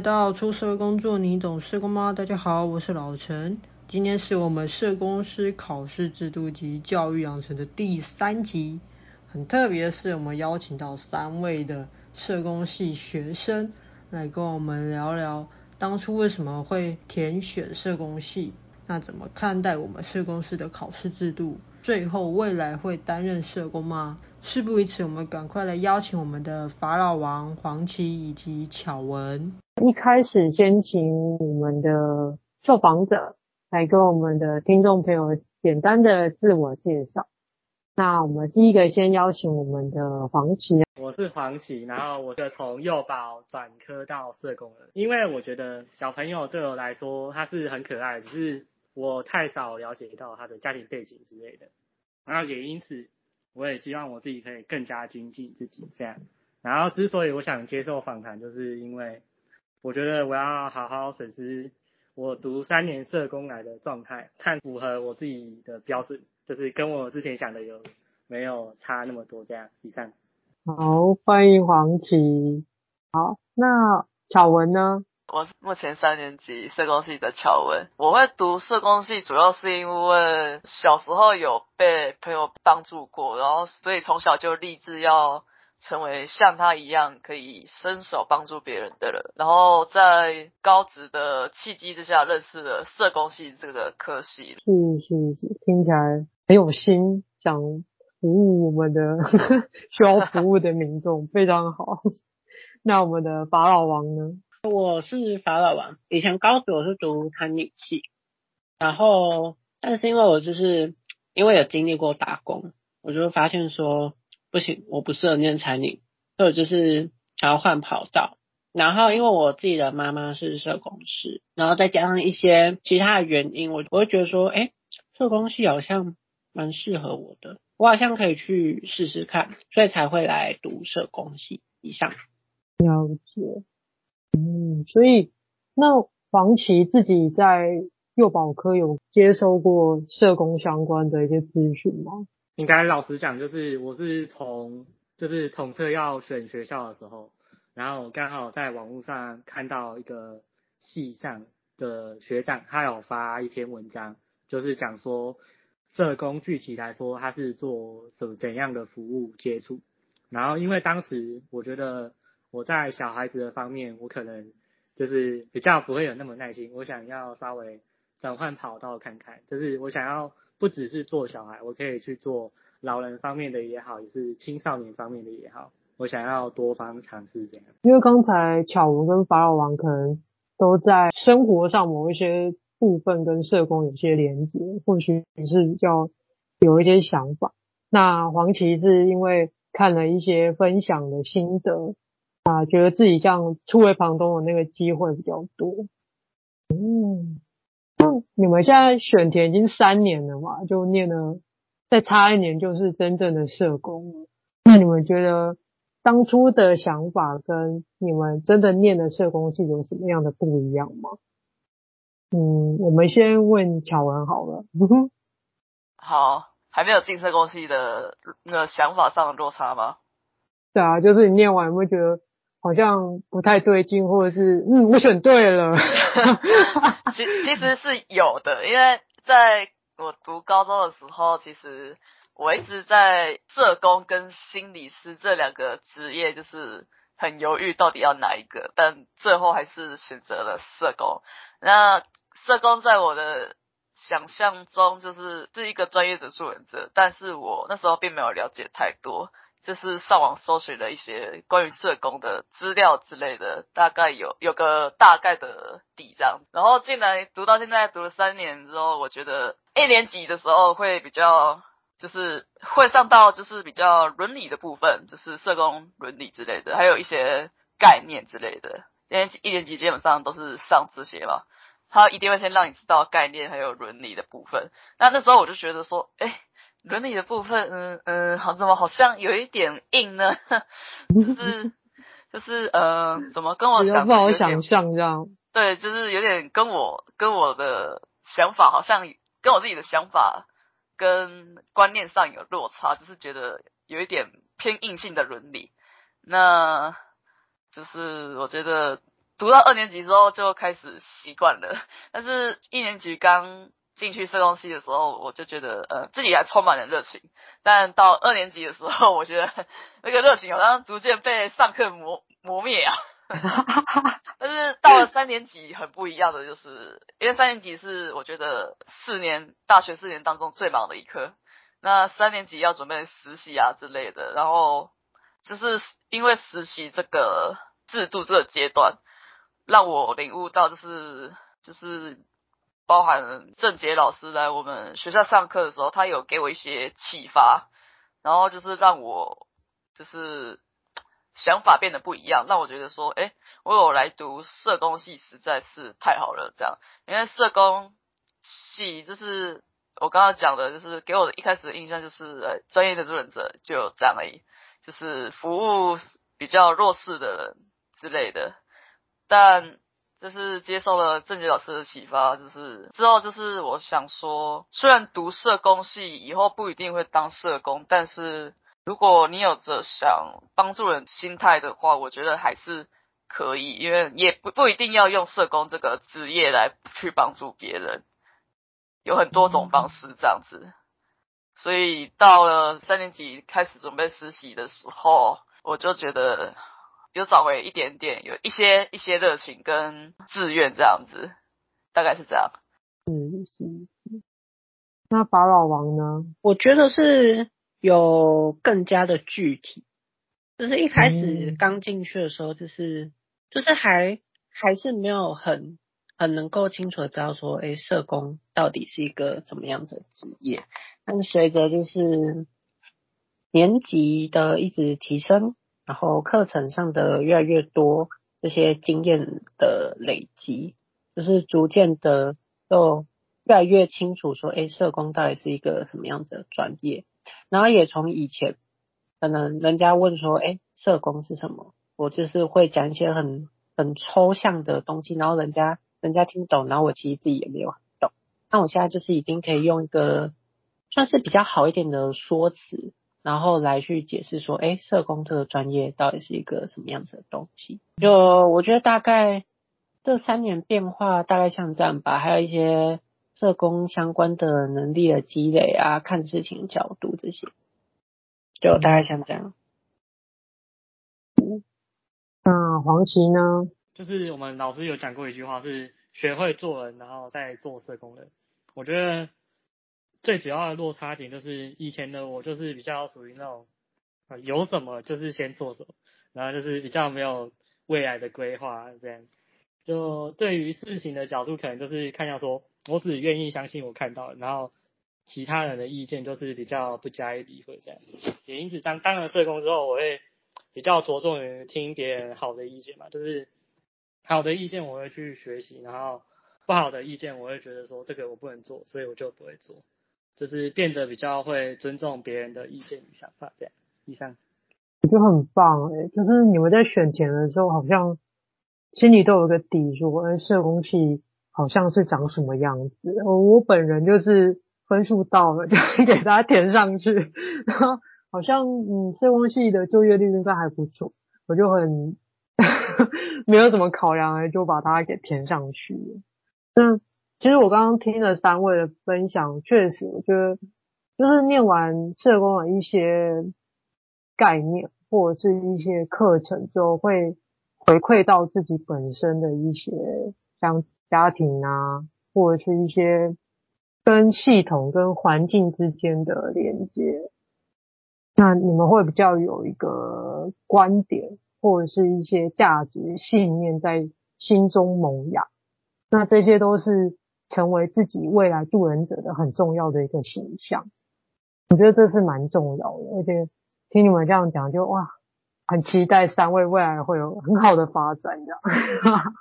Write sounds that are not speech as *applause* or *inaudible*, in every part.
到出社会工作，你懂社工吗？大家好，我是老陈。今天是我们社工师考试制度及教育养成的第三集。很特别的是，我们邀请到三位的社工系学生来跟我们聊聊当初为什么会填选社工系，那怎么看待我们社工师的考试制度？最后未来会担任社工吗？事不宜迟，我们赶快来邀请我们的法老王黄琦以及巧文。一开始先请我们的受访者来跟我们的听众朋友简单的自我介绍。那我们第一个先邀请我们的黄琦。我是黄琦，然后我是从幼保转科到社工的，因为我觉得小朋友对我来说他是很可爱，只是我太少了解到他的家庭背景之类的，然后也因此。我也希望我自己可以更加精进自己，这样。然后之所以我想接受访谈，就是因为我觉得我要好好审视我读三年社工来的状态，看符合我自己的标准，就是跟我之前想的有没有差那么多这样。以上。好，欢迎黄琦。好，那巧文呢？我是目前三年级社工系的乔文，我会读社工系主要是因为小时候有被朋友帮助过，然后所以从小就立志要成为像他一样可以伸手帮助别人的人。然后在高职的契机之下认识了社工系这个科系。是是是，听起来很有心，想服务我们的 *laughs* 需要服务的民众，非常好。*laughs* 那我们的法老王呢？我是法老王，以前高职我是读餐饮系，然后但是因为我就是因为有经历过打工，我就发现说不行，我不适合念餐饮，所以我就是想要换跑道。然后因为我自己的妈妈是社工师，然后再加上一些其他的原因，我我会觉得说，哎，社工系好像蛮适合我的，我好像可以去试试看，所以才会来读社工系。以上。了解。所以那黄琦自己在幼保科有接收过社工相关的一些资讯吗？应该老实讲，就是我是从就是统测要选学校的时候，然后刚好在网络上看到一个系上的学长，他有发一篇文章，就是讲说社工具体来说他是做什怎样的服务接触，然后因为当时我觉得。我在小孩子的方面，我可能就是比较不会有那么耐心。我想要稍微转换跑道看看，就是我想要不只是做小孩，我可以去做老人方面的也好，也是青少年方面的也好。我想要多方尝试这样。因为刚才巧文跟法老王可能都在生活上某一些部分跟社工有些连接，或许是比较有一些想法。那黄琦是因为看了一些分享的心得。啊，觉得自己这样触为旁东的那个机会比较多。嗯，那你们现在选填已经三年了嘛，就念了，再差一年就是真正的社工了。那你们觉得当初的想法跟你们真的念的社工系有什么样的不一样吗？嗯，我们先问巧文好了。*laughs* 好，还没有进社工系的那个想法上的落差吗？对啊，就是你念完有没有觉得？好像不太对劲，或者是嗯，我选对了。*laughs* 其其实是有的，因为在我读高中的时候，其实我一直在社工跟心理师这两个职业就是很犹豫，到底要哪一个，但最后还是选择了社工。那社工在我的想象中就是是一个专业的助人者，但是我那时候并没有了解太多。就是上网搜寻了一些关于社工的资料之类的，大概有有个大概的底这样。然后进来读到现在读了三年之后，我觉得一年级的时候会比较，就是会上到就是比较伦理的部分，就是社工伦理之类的，还有一些概念之类的。因为一年级基本上都是上这些嘛，他一定会先让你知道概念还有伦理的部分。那那时候我就觉得说，哎。伦理的部分，嗯嗯，好，怎么好像有一点硬呢？*laughs* 就是 *laughs* 就是呃，怎么跟我想不好想象这样？对，就是有点跟我跟我的想法好像跟我自己的想法跟观念上有落差，就是觉得有一点偏硬性的伦理。那就是我觉得读到二年级之后就开始习惯了，*laughs* 但是一年级刚进去社工系的时候，我就觉得呃自己还充满了热情，但到二年级的时候，*laughs* 我觉得那个热情好像逐渐被上课磨磨灭啊。*laughs* 但是到了三年级很不一样的，就是因为三年级是我觉得四年大学四年当中最忙的一科，那三年级要准备实习啊之类的，然后就是因为实习这个制度这个阶段。让我领悟到，就是就是包含郑杰老师来我们学校上课的时候，他有给我一些启发，然后就是让我就是想法变得不一样，让我觉得说，哎，我有来读社工系实在是太好了，这样，因为社工系就是我刚刚讲的，就是给我的一开始的印象就是，呃，专业的助人者就这样而已，就是服务比较弱势的人之类的。但就是接受了郑杰老师的启发，就是之后就是我想说，虽然读社工系以后不一定会当社工，但是如果你有着想帮助人心态的话，我觉得还是可以，因为也不不一定要用社工这个职业来去帮助别人，有很多种方式这样子。所以到了三年级开始准备实习的时候，我就觉得。有找回一点点，有一些一些热情跟志愿这样子，大概是这样。嗯，是。那法老王呢？我觉得是有更加的具体，就是一开始刚进去的时候，就是、嗯、就是还还是没有很很能够清楚的知道说，哎、欸，社工到底是一个怎么样的职业。但随着就是年级的一直提升。然后课程上的越来越多，这些经验的累积，就是逐渐的就越来越清楚说，哎，社工到底是一个什么样子的专业。然后也从以前可能人家问说，哎，社工是什么？我就是会讲一些很很抽象的东西，然后人家人家听不懂，然后我其实自己也没有很懂。那我现在就是已经可以用一个算是比较好一点的说辞。然后来去解释说，哎，社工这个专业到底是一个什么样子的东西？就我觉得大概这三年变化大概像这样吧，还有一些社工相关的能力的积累啊，看事情角度这些，就大概像这样。嗯，那黄琦呢？就是我们老师有讲过一句话，是学会做人，然后再做社工人。我觉得。最主要的落差点就是以前的我就是比较属于那种啊有什么就是先做什么，然后就是比较没有未来的规划这样。就对于事情的角度，可能就是看到说我只愿意相信我看到，然后其他人的意见就是比较不加以理会这样。也因此当当了社工之后，我会比较着重于听别人好的意见嘛，就是好的意见我会去学习，然后不好的意见我会觉得说这个我不能做，所以我就不会做。就是变得比较会尊重别人的意见与想法，这样。以上，我觉得很棒诶，就是你们在选前的时候，好像心里都有个底，说，哎，社工系好像是长什么样子。我本人就是分数到了，就给大家填上去，然后好像嗯，社工系的就业率应该还不错，我就很 *laughs* 没有什么考量诶，就把它给填上去了。嗯。其实我刚刚听了三位的分享，确实我觉得就是念完社工的一些概念或者是一些课程之后，会回馈到自己本身的一些像家庭啊，或者是一些跟系统跟环境之间的连接。那你们会比较有一个观点或者是一些价值信念在心中萌芽。那这些都是。成为自己未来助人者的很重要的一个形象，我觉得这是蛮重要的。而且听你们这样讲，就哇，很期待三位未来会有很好的发展这样。*laughs*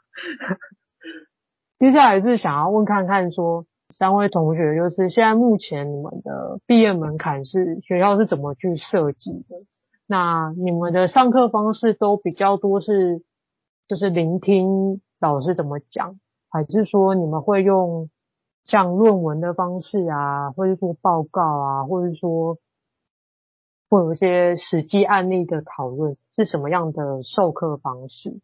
接下来是想要问看看说，三位同学就是现在目前你们的毕业门槛是学校是怎么去设计的？那你们的上课方式都比较多是就是聆听老师怎么讲？还是说你们会用像论文的方式啊，或者说报告啊，或者说会有一些实际案例的讨论，是什么样的授课方式？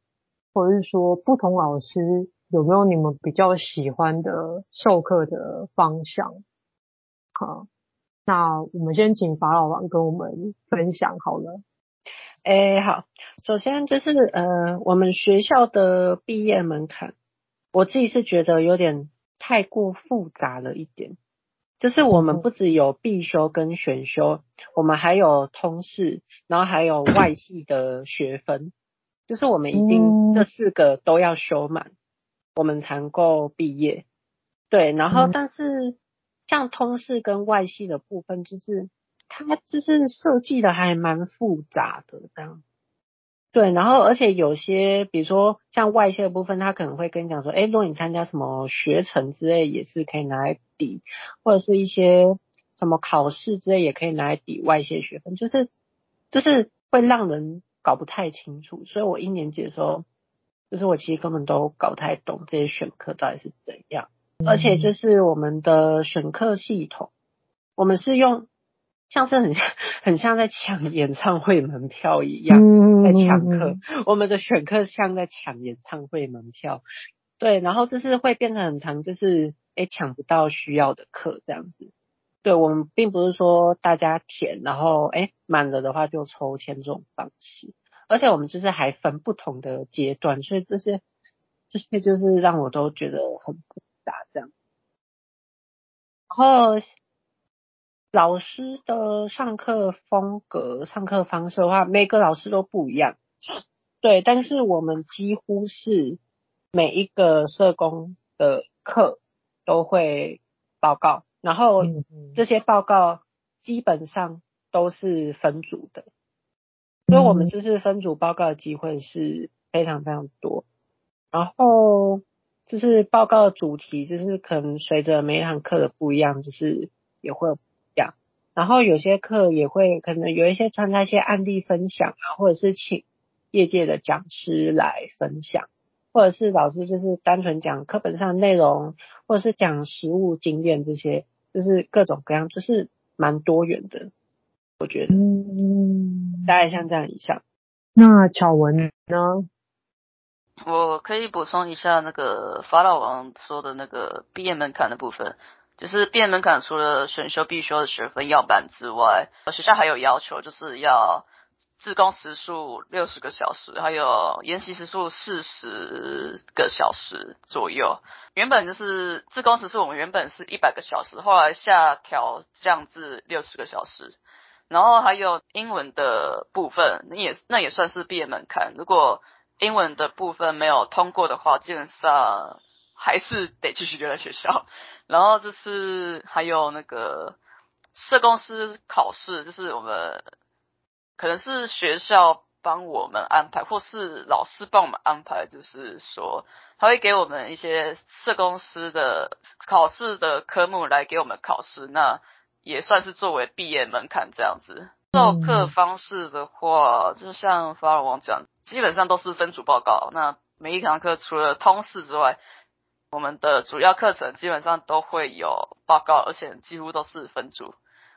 或者是说不同老师有没有你们比较喜欢的授课的方向？好，那我们先请法老王跟我们分享好了。哎，好，首先就是呃，我们学校的毕业门槛，我自己是觉得有点太过复杂了一点。就是我们不只有必修跟选修，我们还有通识，然后还有外系的学分。就是我们一定这四个都要修满，我们才能够毕业。对，然后但是像通识跟外系的部分，就是它就是设计的还蛮复杂的这样。对，然后而且有些，比如说像外泄的部分，他可能会跟你讲说，哎，如果你参加什么学程之类，也是可以拿来抵，或者是一些什么考试之类，也可以拿来抵外泄学分，就是就是会让人搞不太清楚。所以我一年级的时候，就是我其实根本都搞不太懂这些选课到底是怎样，而且就是我们的选课系统，我们是用。像是很像很像在抢演唱会门票一样，在抢课。我们的选课像在抢演唱会门票，对，然后就是会变成很长，就是诶抢不到需要的课这样子。对，我们并不是说大家填，然后诶满了的话就抽签这种方式，而且我们就是还分不同的阶段，所以这些这些就是让我都觉得很复杂这样。然后。老师的上课风格、上课方式的话，每个老师都不一样。对，但是我们几乎是每一个社工的课都会报告，然后这些报告基本上都是分组的，所以我们就是分组报告的机会是非常非常多。然后就是报告的主题，就是可能随着每一堂课的不一样，就是也会有。然后有些课也会可能有一些穿插一些案例分享啊，或者是请业界的讲师来分享，或者是老师就是单纯讲课本上的内容，或者是讲实物经验这些，就是各种各样，就是蛮多元的，我觉得。嗯，大概像这样以上。那巧文呢？我可以补充一下那个法老王说的那个毕业门槛的部分。就是毕业门槛，除了选修必修的学分要满之外，学校还有要求，就是要自工时数六十个小时，还有研习时数四十个小时左右。原本就是自工时数，我们原本是一百个小时，后来下调降至六十个小时。然后还有英文的部分，那也那也算是毕业门槛。如果英文的部分没有通过的话，基本上还是得继续留在学校。*laughs* 然后就是还有那个社工师考试，就是我们可能是学校帮我们安排，或是老师帮我们安排，就是说他会给我们一些社工师的考试的科目来给我们考试，那也算是作为毕业门槛这样子。授课方式的话，就像法尔王讲，基本上都是分组报告。那每一堂课除了通识之外，我们的主要课程基本上都会有报告，而且几乎都是分组。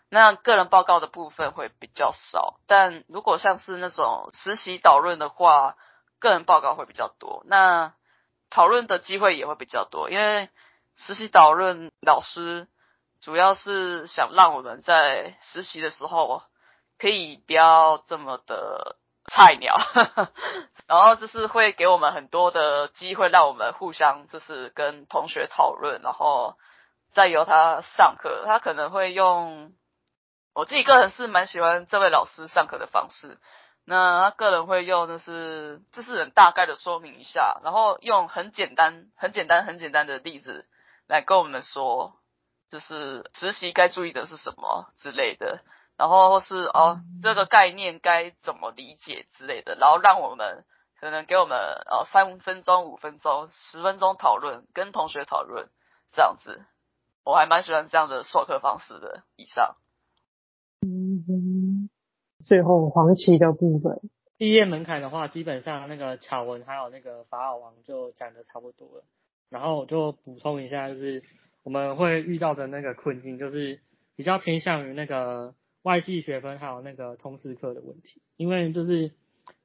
那个人报告的部分会比较少，但如果像是那种实习导论的话，个人报告会比较多。那讨论的机会也会比较多，因为实习导论老师主要是想让我们在实习的时候可以不要这么的。菜鸟，*laughs* 然后就是会给我们很多的机会，让我们互相就是跟同学讨论，然后再由他上课。他可能会用，我自己个人是蛮喜欢这位老师上课的方式。那他个人会用，就是就是很大概的说明一下，然后用很简单、很简单、很简单的例子来跟我们说，就是实习该注意的是什么之类的。然后或是哦，这个概念该怎么理解之类的，然后让我们可能给我们哦三分钟、五分钟、十分钟讨论，跟同学讨论这样子，我还蛮喜欢这样的授课方式的。以上，嗯，最后黄旗的部分，毕业门槛的话，基本上那个巧文还有那个法老王就讲的差不多了，然后我就补充一下，就是我们会遇到的那个困境，就是比较偏向于那个。外系学分还有那个通识课的问题，因为就是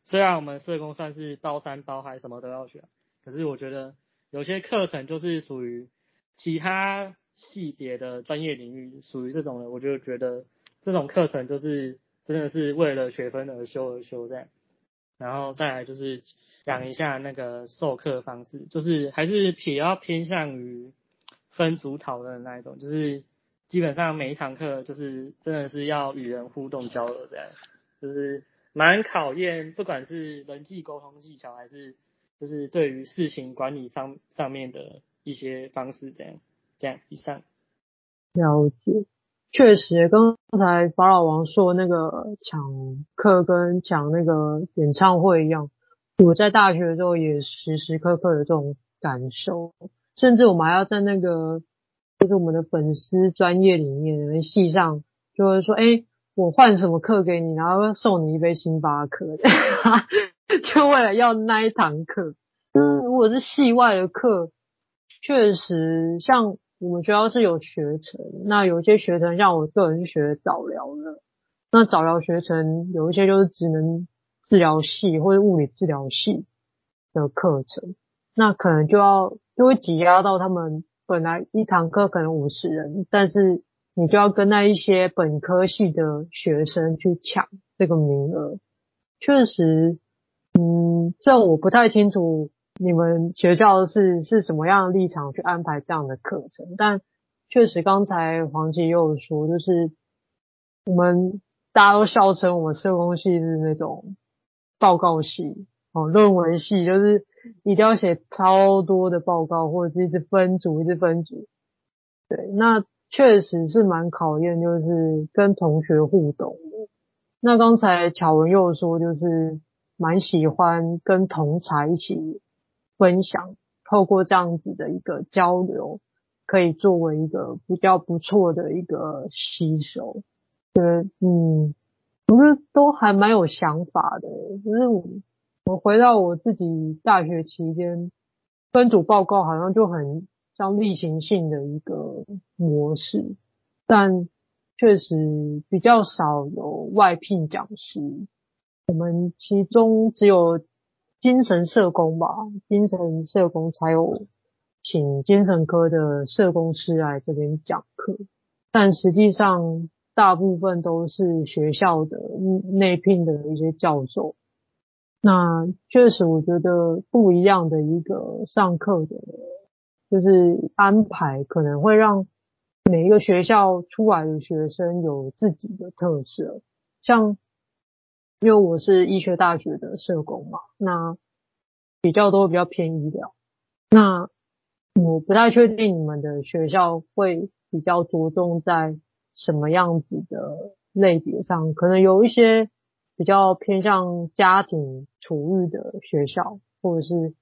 虽然我们社工算是包山包海，什么都要学，可是我觉得有些课程就是属于其他系别的专业领域，属于这种的，我就觉得这种课程就是真的是为了学分而修而修这样。然后再来就是讲一下那个授课方式，就是还是比较偏向于分组讨论的那一种，就是基本上每一堂课就是真的是要与人互动交流这样，就是蛮考验不管是人际沟通技巧，还是就是对于事情管理上上面的一些方式这样，这样以上。了解。确实，刚才法老王说那个抢课跟抢那个演唱会一样，我在大学的时候也时时刻刻有这种感受，甚至我们还要在那个就是我们的粉丝专业里面，系上就会说，哎，我换什么课给你，然后送你一杯星巴克，*laughs* 就为了要那一堂课。嗯，如果是系外的课，确实像。我们学校是有学程，那有一些学程，像我个人是学早疗的，那早疗学程有一些就是只能治疗系或者物理治疗系的课程，那可能就要就会挤压到他们本来一堂课可能五十人，但是你就要跟那一些本科系的学生去抢这个名额，确实，嗯，虽然我不太清楚。你们学校是是什么样的立场去安排这样的课程？但确实，刚才黄琦又说，就是我们大家都笑称我们社工系是那种报告系哦，论文系，就是一定要写超多的报告，或者是一直分组，一直分组。对，那确实是蛮考验，就是跟同学互动。那刚才巧文又说，就是蛮喜欢跟同才一起。分享，透过这样子的一个交流，可以作为一个比较不错的一个吸收。对，嗯，不是都还蛮有想法的。就是我，回到我自己大学期间，分组报告好像就很像例行性的一个模式，但确实比较少有外聘讲师。我们其中只有。精神社工吧，精神社工才有请精神科的社工师来这边讲课，但实际上大部分都是学校的内聘的一些教授。那确实，我觉得不一样的一个上课的，就是安排可能会让每一个学校出来的学生有自己的特色，像。因为我是医学大学的社工嘛，那比较多比较偏医疗。那我不太确定你们的学校会比较着重在什么样子的类别上，可能有一些比较偏向家庭处遇的学校，或者是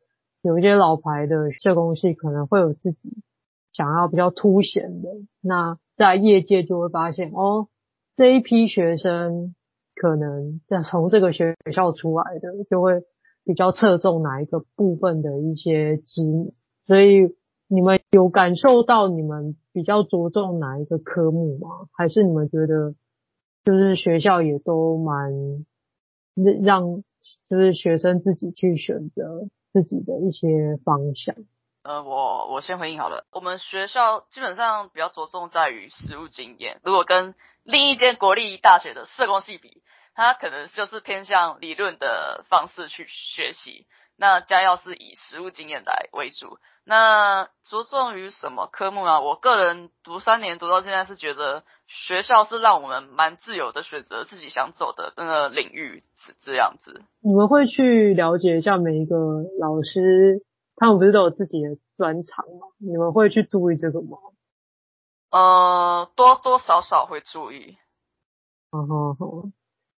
有一些老牌的社工系可能会有自己想要比较凸显的。那在业界就会发现，哦，这一批学生。可能在从这个学校出来的，就会比较侧重哪一个部分的一些机能，所以你们有感受到你们比较着重哪一个科目吗？还是你们觉得就是学校也都蛮让就是学生自己去选择自己的一些方向？呃，我我先回应好了。我们学校基本上比较着重在于实务经验。如果跟另一间国立大学的社工系比，它可能就是偏向理论的方式去学习。那家药是以实务经验来为主。那着重于什么科目啊？我个人读三年读到现在是觉得学校是让我们蛮自由的选择自己想走的那个领域是这样子。你们会去了解一下每一个老师。他们不是都有自己的专长吗？你们会去注意这个吗？呃，多多少少会注意。好好好，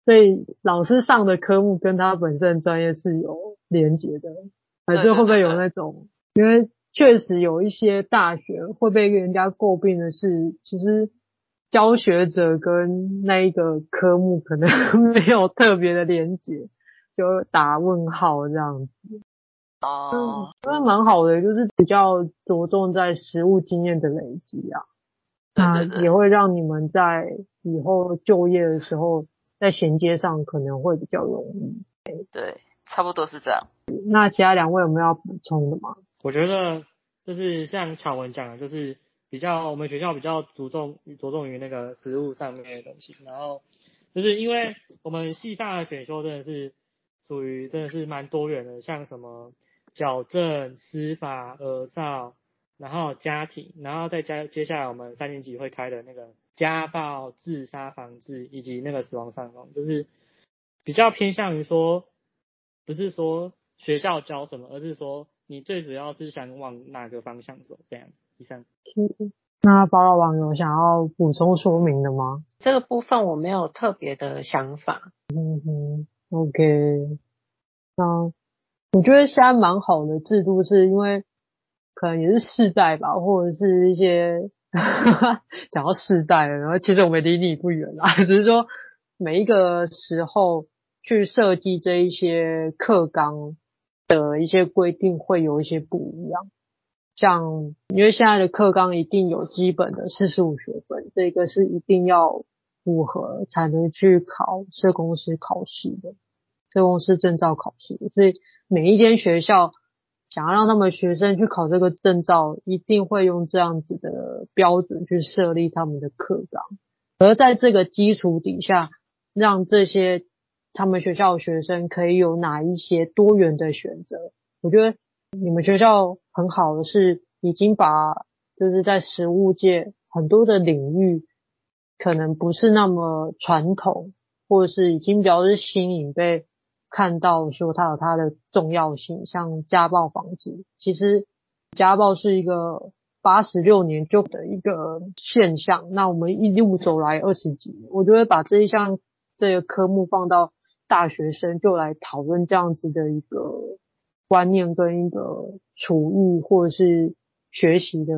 所以老师上的科目跟他本身的专业是有连结的，还是会不会有那种？因为确实有一些大学会被人家诟病的是，其实教学者跟那一个科目可能 *laughs* 没有特别的连结，就打问号这样子。哦，因为蛮好的，就是比较着重在实务经验的累积啊，那也会让你们在以后就业的时候，在衔接上可能会比较容易。对，差不多是这样。那其他两位有没有要补充的吗？我觉得就是像巧文讲的，就是比较我们学校比较注重着重于那个实物上面的东西，然后就是因为我们系上的选修真的是属于真的是蛮多元的，像什么矫正、司法、儿少。然后家庭，然后再加接下来我们三年级会开的那个家暴、自杀防治以及那个死亡上工，就是比较偏向于说，不是说学校教什么，而是说你最主要是想往哪个方向走这样。以上。那包老王有想要补充说明的吗？这个部分我没有特别的想法。嗯哼，OK。那我觉得现在蛮好的制度是因为。可能也是世代吧，或者是一些讲到世代，然后其实我们离你不远啦，只是说每一个时候去设计这一些课纲的一些规定会有一些不一样。像因为现在的课纲一定有基本的四十五学分，这个是一定要符合才能去考社工师考试的，社工师证照考试，所以每一间学校。想要让他们学生去考这个证照，一定会用这样子的标准去设立他们的课纲。而在这个基础底下，让这些他们学校的学生可以有哪一些多元的选择。我觉得你们学校很好的是，已经把就是在实务界很多的领域，可能不是那么传统，或者是已经比较是新颖被。看到说它有它的重要性，像家暴防治，其实家暴是一个八十六年就的一个现象。那我们一路走来二十几年，我就会把这一项这个科目放到大学生就来讨论这样子的一个观念跟一个处遇或者是学习的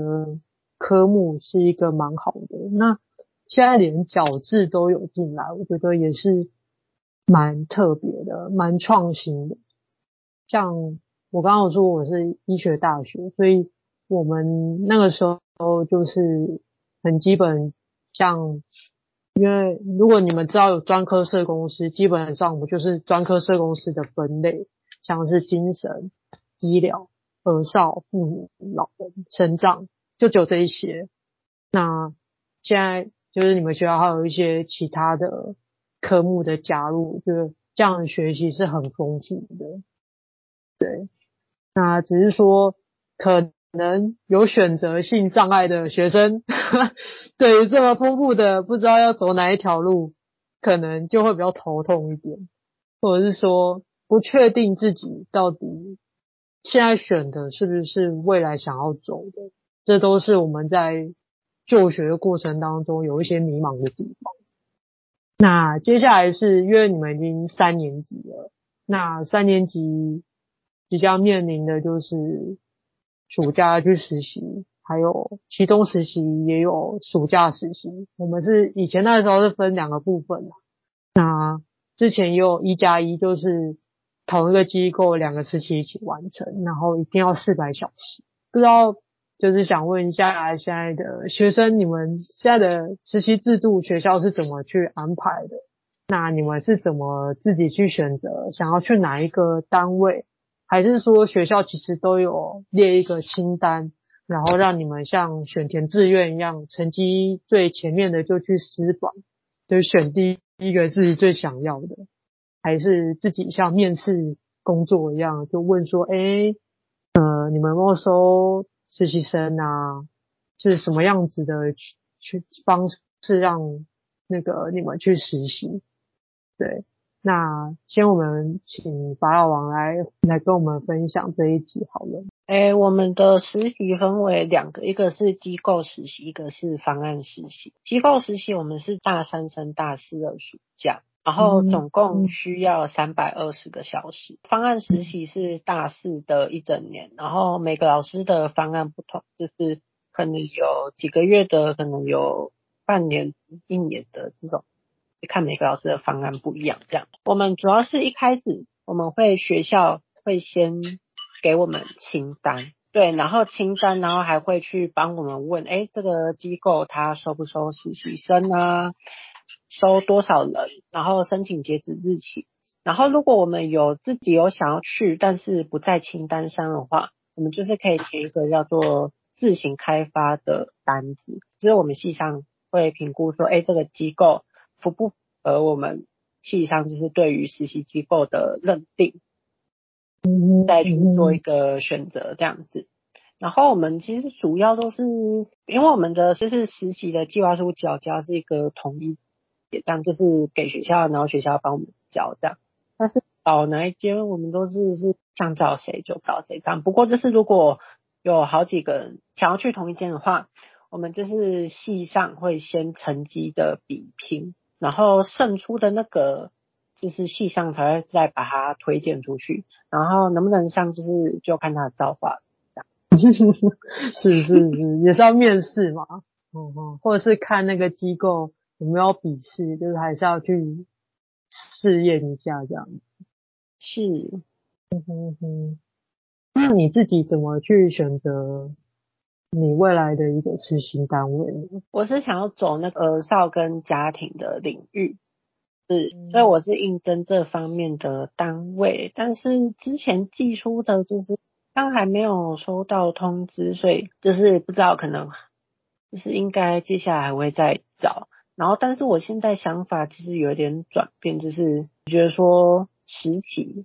科目，是一个蛮好的。那现在连矫治都有进来，我觉得也是。蛮特别的，蛮创新的。像我刚刚说我是医学大学，所以我们那个时候就是很基本，像因为如果你们知道有专科社公司，基本上我们就是专科社公司的分类，像是精神、医疗、儿少、妇女、老人、身障，就只有这一些。那现在就是你们学校还有一些其他的。科目的加入，就是这样的学习是很丰富的。对，那只是说可能有选择性障碍的学生，*laughs* 对于这么丰富的，不知道要走哪一条路，可能就会比较头痛一点，或者是说不确定自己到底现在选的是不是未来想要走的，这都是我们在就学的过程当中有一些迷茫的地方。那接下来是因为你们已经三年级了，那三年级即将面临的就是暑假去实习，还有期中实习也有暑假实习。我们是以前那时候是分两个部分的，那之前有一加一，就是同一个机构两个实习一起完成，然后一定要四百小时，不知道。就是想问一下现在的学生，你们现在的实习制度学校是怎么去安排的？那你们是怎么自己去选择想要去哪一个单位？还是说学校其实都有列一个清单，然后让你们像选填志愿一样，成绩最前面的就去私房，就选第一个自己最想要的？还是自己像面试工作一样，就问说，哎，呃，你们有没收？实习生啊，是什么样子的去去方式让那个你们去实习？对，那先我们请法老王来来跟我们分享这一集好了。诶，我们的实习分为两个，一个是机构实习，一个是方案实习。机构实习我们是大三升大四的暑假。然后总共需要三百二十个小时。嗯。方案实习是大四的一整年，然后每个老师的方案不同，就是可能有几个月的，可能有半年、一年的这种，看每个老师的方案不一样。这样，我们主要是一开始我们会学校会先给我们清单，对，然后清单，然后还会去帮我们问，哎，这个机构他收不收实习生啊？收多少人，然后申请截止日期，然后如果我们有自己有想要去，但是不在清单上的话，我们就是可以填一个叫做自行开发的单子，就是我们系上会评估说，哎，这个机构符不符合我们系上就是对于实习机构的认定，再去做一个选择这样子。然后我们其实主要都是，因为我们的就是实习的计划书缴交是一个统一，也这样就是给学校，然后学校帮我们交这样。但是找哪一间，我们都是是想找谁就找谁这样。不过就是如果有好几个人想要去同一间的话，我们就是系上会先成绩的比拼，然后胜出的那个就是系上才会再把它推荐出去，然后能不能上就是就看他的造化。*laughs* 是是是，也是要面试嘛，嗯嗯，或者是看那个机构有没有笔试，就是还是要去试验一下这样子。是，嗯哼哼。那你自己怎么去选择你未来的一个实习单位呢？我是想要走那个儿少跟家庭的领域，是，所以我是应征这方面的单位，但是之前寄出的就是。刚还没有收到通知，所以就是不知道可能就是应该接下来还会再找。然后，但是我现在想法其实有点转变，就是觉得说实习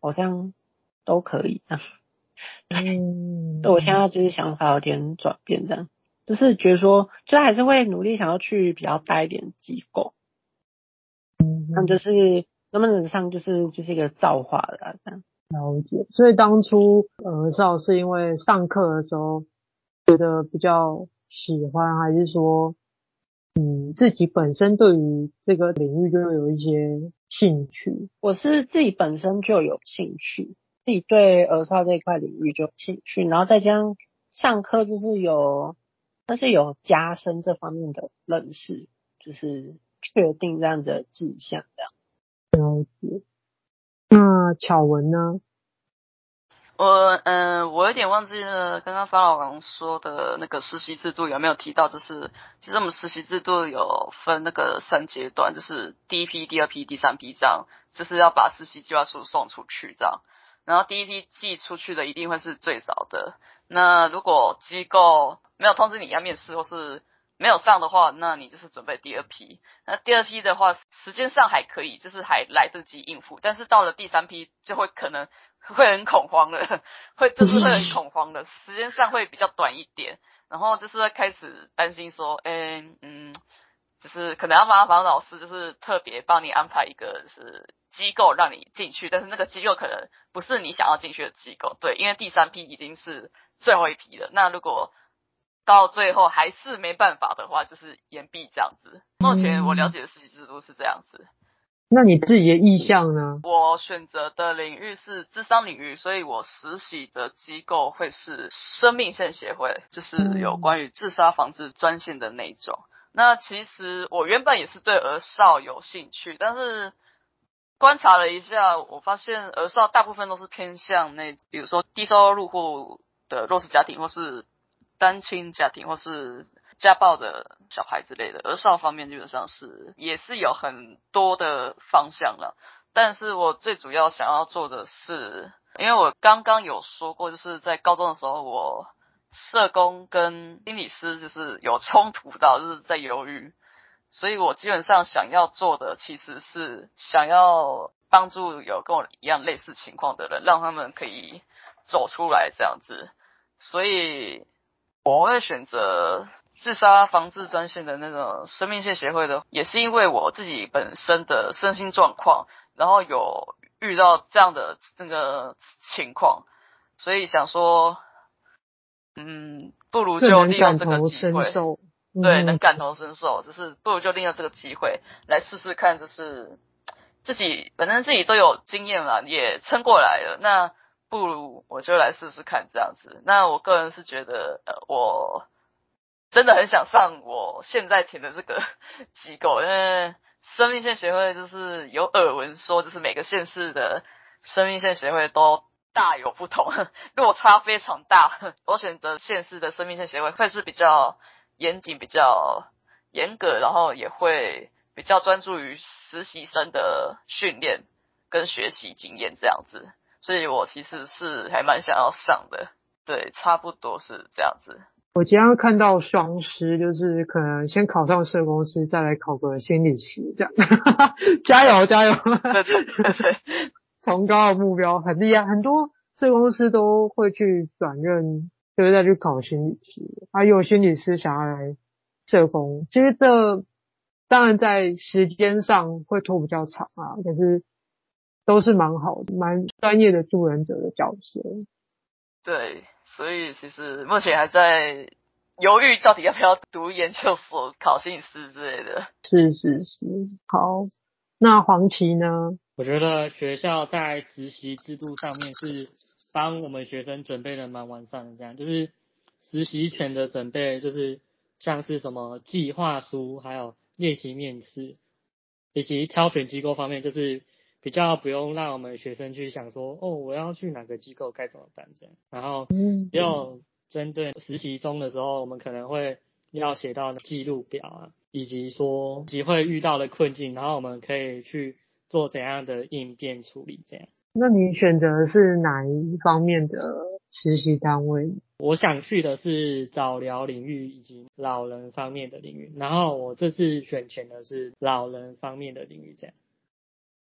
好像都可以这样。嗯，对，我现在就是想法有点转变，这样就是觉得说，就还是会努力想要去比较大一点机构。嗯，那就是能不能上，就是就是一个造化的这样。了解，所以当初呃少是因为上课的时候觉得比较喜欢，还是说，嗯，自己本身对于这个领域就有一些兴趣？我是自己本身就有兴趣，自己对儿少这一块领域就有兴趣，然后再加上上课就是有，但是有加深这方面的认识，就是确定这样的志向这样。了解。那巧文呢？我嗯，我有点忘记了刚刚法老王说的那个实习制度有没有提到，就是其实我们实习制度有分那个三阶段，就是第一批、第二批、第三批这样，就是要把实习计划书送出去这样。然后第一批寄出去的一定会是最早的。那如果机构没有通知你要面试或是没有上的话，那你就是准备第二批。那第二批的话，时间上还可以，就是还来得及应付。但是到了第三批，就会可能 *laughs* 会很恐慌了，会就是会很恐慌的，时间上会比较短一点。然后就是开始担心说，哎，嗯，就是可能要麻烦老师，就是特别帮你安排一个就是机构让你进去，但是那个机构可能不是你想要进去的机构。对，因为第三批已经是最后一批了。那如果到最后还是没办法的话，就是延毕这样子。目前我了解的实习制度是这样子。那你自己的意向呢？我选择的领域是咨商领域，所以我实习的机构会是生命线协会，就是有关于自杀防治专线的那种。那其实我原本也是对儿少有兴趣，但是观察了一下，我发现儿少大部分都是偏向那，比如说低收入户的弱势家庭，或是。单亲家庭或是家暴的小孩之类的，儿少方面基本上是也是有很多的方向了。但是我最主要想要做的是，因为我刚刚有说过，就是在高中的时候，我社工跟心理师就是有冲突到，就是在犹豫，所以我基本上想要做的其实是想要帮助有跟我一样类似情况的人，让他们可以走出来这样子，所以。我会选择自杀防治专线的那种生命线协会的，也是因为我自己本身的身心状况，然后有遇到这样的那个情况，所以想说，嗯，不如就利用这个机会，对，能感同身受，就是不如就利用这个机会来试试看，就是自己反正自己都有经验了，也撑过来了，那。不如我就来试试看这样子。那我个人是觉得，呃，我真的很想上我现在填的这个 *laughs* 机构，因为生命线协会就是有耳闻说，就是每个县市的生命线协会都大有不同，*laughs* 落差非常大。*laughs* 我选择县市的生命线协会会是比较严谨、比较严格，然后也会比较专注于实习生的训练。跟学习经验这样子，所以我其实是还蛮想要上的，对，差不多是这样子。我今天看到双师，就是可能先考上社工师，再来考个心理师，这样，*laughs* 加油加油！对对对，崇高的目标很厉害，很多社工师都会去转任，就是再去考心理师，还有心理师想要来社工，其实这当然在时间上会拖比较长啊，可是都是蛮好的，蛮专业的助人者的角色。对。所以其实目前还在犹豫到底要不要读研究所、考心理师之类的。是是是，好。那黄琦呢？我觉得学校在实习制度上面是帮我们学生准备的蛮完善的，这样就是实习前的准备，就是像是什么计划书，还有练习面试，以及挑选机构方面，就是。比较不用让我们学生去想说，哦，我要去哪个机构该怎么办这样。然后，要针对实习中的时候，我们可能会要写到记录表啊，以及说机会遇到的困境，然后我们可以去做怎样的应变处理这样。那你选择的是哪一方面的实习单位？我想去的是早疗领域以及老人方面的领域，然后我这次选填的是老人方面的领域这样。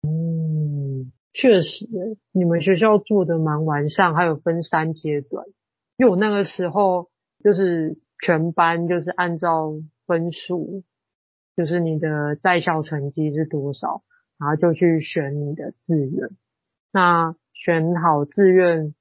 嗯，确实，你们学校做的蛮完善，还有分三阶段。因为我那个时候就是全班就是按照分数，就是你的在校成绩是多少，然后就去选你的志愿。那选好志愿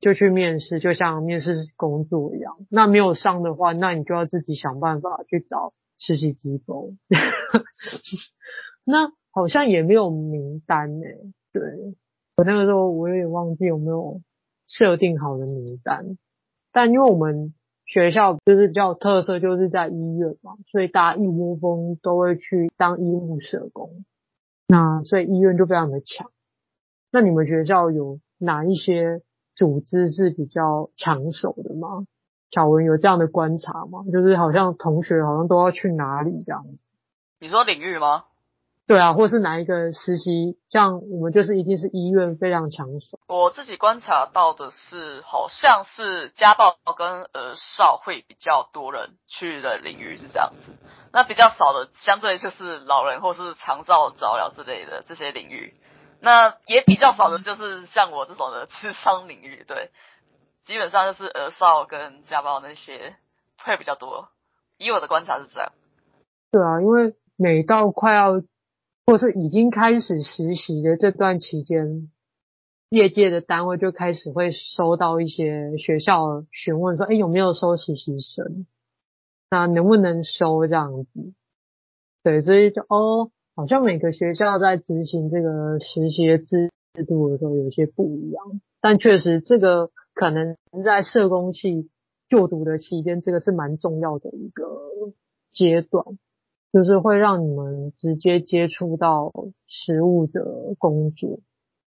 就去面试，就像面试工作一样。那没有上的话，那你就要自己想办法去找实习机构。*laughs* 那。好像也没有名单呢，对，我那个时候我有点忘记有没有设定好的名单，但因为我们学校就是比较有特色，就是在医院嘛，所以大家一窝蜂都会去当医务社工，那所以医院就非常的强。那你们学校有哪一些组织是比较抢手的吗？巧文有这样的观察吗？就是好像同学好像都要去哪里这样子？你说领域吗？对啊，或是哪一个实习，像我们就是一定是医院非常抢手。我自己观察到的是，好像是家暴跟儿少会比较多人去的领域是这样子。那比较少的，相对就是老人或是长照照料之类的这些领域。那也比较少的，就是像我这种的智商领域。对，基本上就是儿少跟家暴那些会比较多。以我的观察是这样。对啊，因为每到快要或是已经开始实习的这段期间，业界的单位就开始会收到一些学校询问说，哎，有没有收实习生？那能不能收这样子？对，所以就哦，好像每个学校在执行这个实习制度的时候有些不一样，但确实这个可能在社工系就读的期间，这个是蛮重要的一个阶段。就是会让你们直接接触到食物的工作，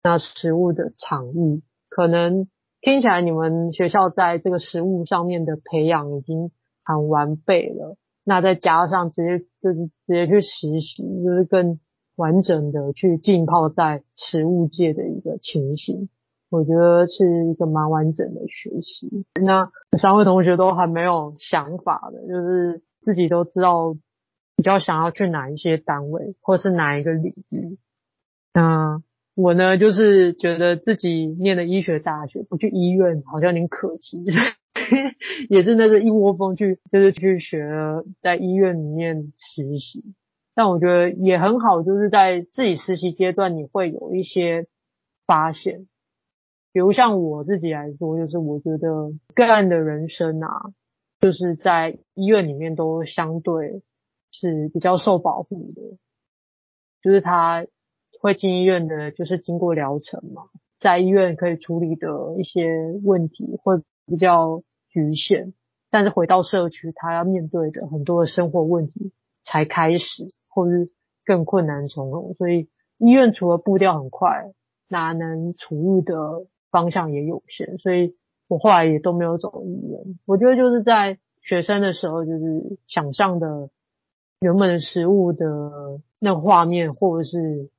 那食物的场域，可能听起来你们学校在这个食物上面的培养已经很完备了，那再加上直接就是直接去实习，就是更完整的去浸泡在食物界的一个情形，我觉得是一个蛮完整的学习。那三位同学都还没有想法的，就是自己都知道。比较想要去哪一些单位，或是哪一个领域？那我呢，就是觉得自己念的医学大学，不去医院好像有点可惜，*laughs* 也是那个一窝蜂去，就是去学了在医院里面实习。但我觉得也很好，就是在自己实习阶段，你会有一些发现。比如像我自己来说，就是我觉得个案的人生啊，就是在医院里面都相对。是比较受保护的，就是他会进医院的，就是经过疗程嘛，在医院可以处理的一些问题会比较局限，但是回到社区，他要面对的很多的生活问题才开始，或是更困难从容。所以医院除了步调很快，哪能处遇的方向也有限，所以我后来也都没有走医院。我觉得就是在学生的时候，就是想象的。原本的实物的那个画面，或者是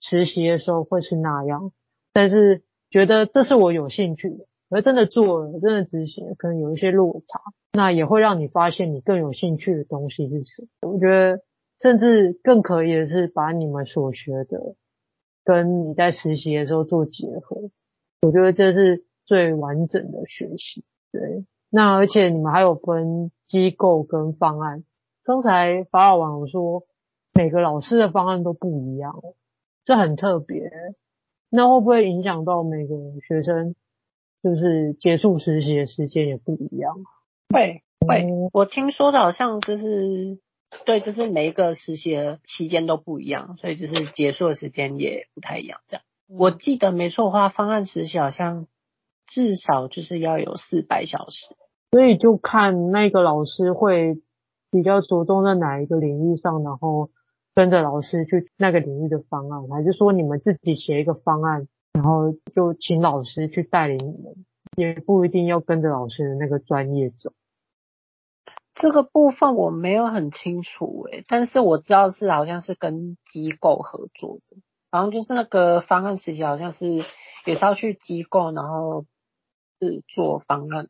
实习的时候会是那样，但是觉得这是我有兴趣的，而真的做了，真的执行，可能有一些落差，那也会让你发现你更有兴趣的东西是什么。我觉得甚至更可以的是把你们所学的跟你在实习的时候做结合，我觉得这是最完整的学习。对，那而且你们还有分机构跟方案，刚才法老王说每个老师的方案都不一样。这很特别，那会不会影响到每个学生，就是结束实习的时间也不一样？会会，我听说的好像就是，对，就是每一个实习的期间都不一样，所以就是结束的时间也不太一样。这样，我记得没错的话，方案实习好像至少就是要有四百小时，所以就看那个老师会比较着重在哪一个领域上，然后。跟着老师去那个领域的方案，还是说你们自己写一个方案，然后就请老师去带领你们，也不一定要跟着老师的那个专业走。这个部分我没有很清楚诶，但是我知道是好像是跟机构合作的，然后就是那个方案实习好像是也是要去机构，然后是做方案，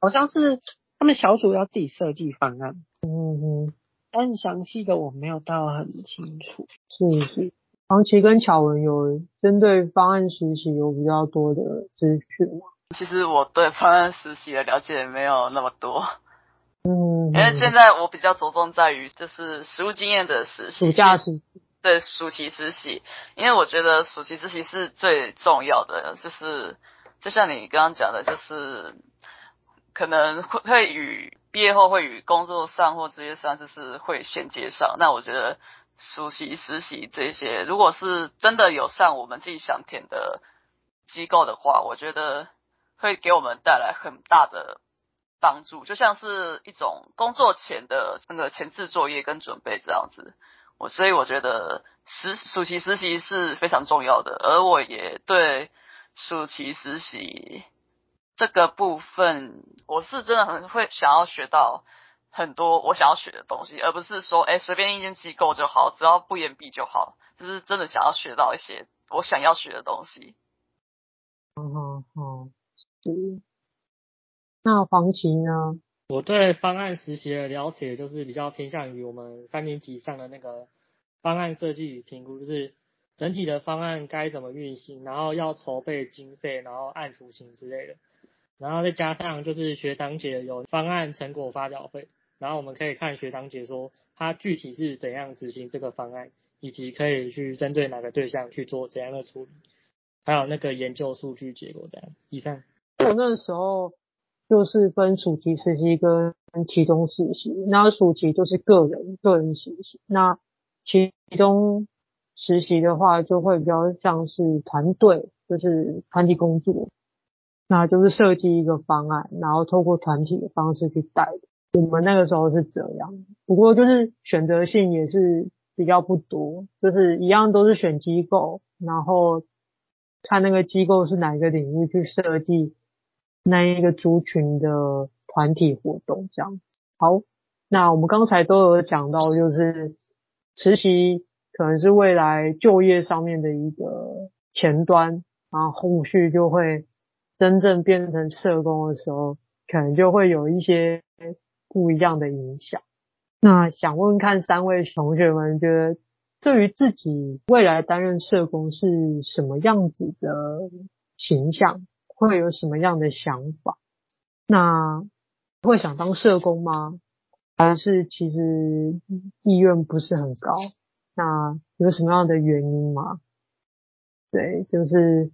好像是他们小组要自己设计方案。嗯哼。但详细的我没有到很清楚。是是，黄琦跟巧文有针对方案实习有比较多的资讯吗？其实我对方案实习的了解没有那么多。嗯，因为现在我比较着重在于就是实务经验的实习，暑假实习，对，暑期实习，因为我觉得暑期实习是最重要的，就是就像你刚刚讲的，就是可能会会与。毕业后会与工作上或职业上就是会衔接上，那我觉得暑期实习这些，如果是真的有上我们自己想填的机构的话，我觉得会给我们带来很大的帮助，就像是一种工作前的那个前置作业跟准备这样子。我所以我觉得实暑期实习是非常重要的，而我也对暑期实习。这个部分我是真的很会想要学到很多我想要学的东西，而不是说哎随便一间机构就好，只要不延毕就好，就是真的想要学到一些我想要学的东西。嗯哼哼，是。那黄琦呢？我对方案实习的了解就是比较偏向于我们三年级上的那个方案设计与评估，就是整体的方案该怎么运行，然后要筹备经费，然后按图形之类的。然后再加上就是学长姐有方案成果发表会，然后我们可以看学长姐说他具体是怎样执行这个方案，以及可以去针对哪个对象去做怎样的处理，还有那个研究数据结果这样。以上。我那时候就是分暑期实习跟期中实习，那暑期就是个人个人实习，那期中实习的话就会比较像是团队，就是团体工作。那就是设计一个方案，然后透过团体的方式去带。我们那个时候是这样，不过就是选择性也是比较不多，就是一样都是选机构，然后看那个机构是哪一个领域去设计那一个族群的团体活动这样。好，那我们刚才都有讲到，就是实习可能是未来就业上面的一个前端，然后后续就会。真正变成社工的时候，可能就会有一些不一样的影响。那想问看三位同学们，觉得对于自己未来担任社工是什么样子的形象，会有什么样的想法？那会想当社工吗？还是其实意愿不是很高？那有什么样的原因吗？对，就是。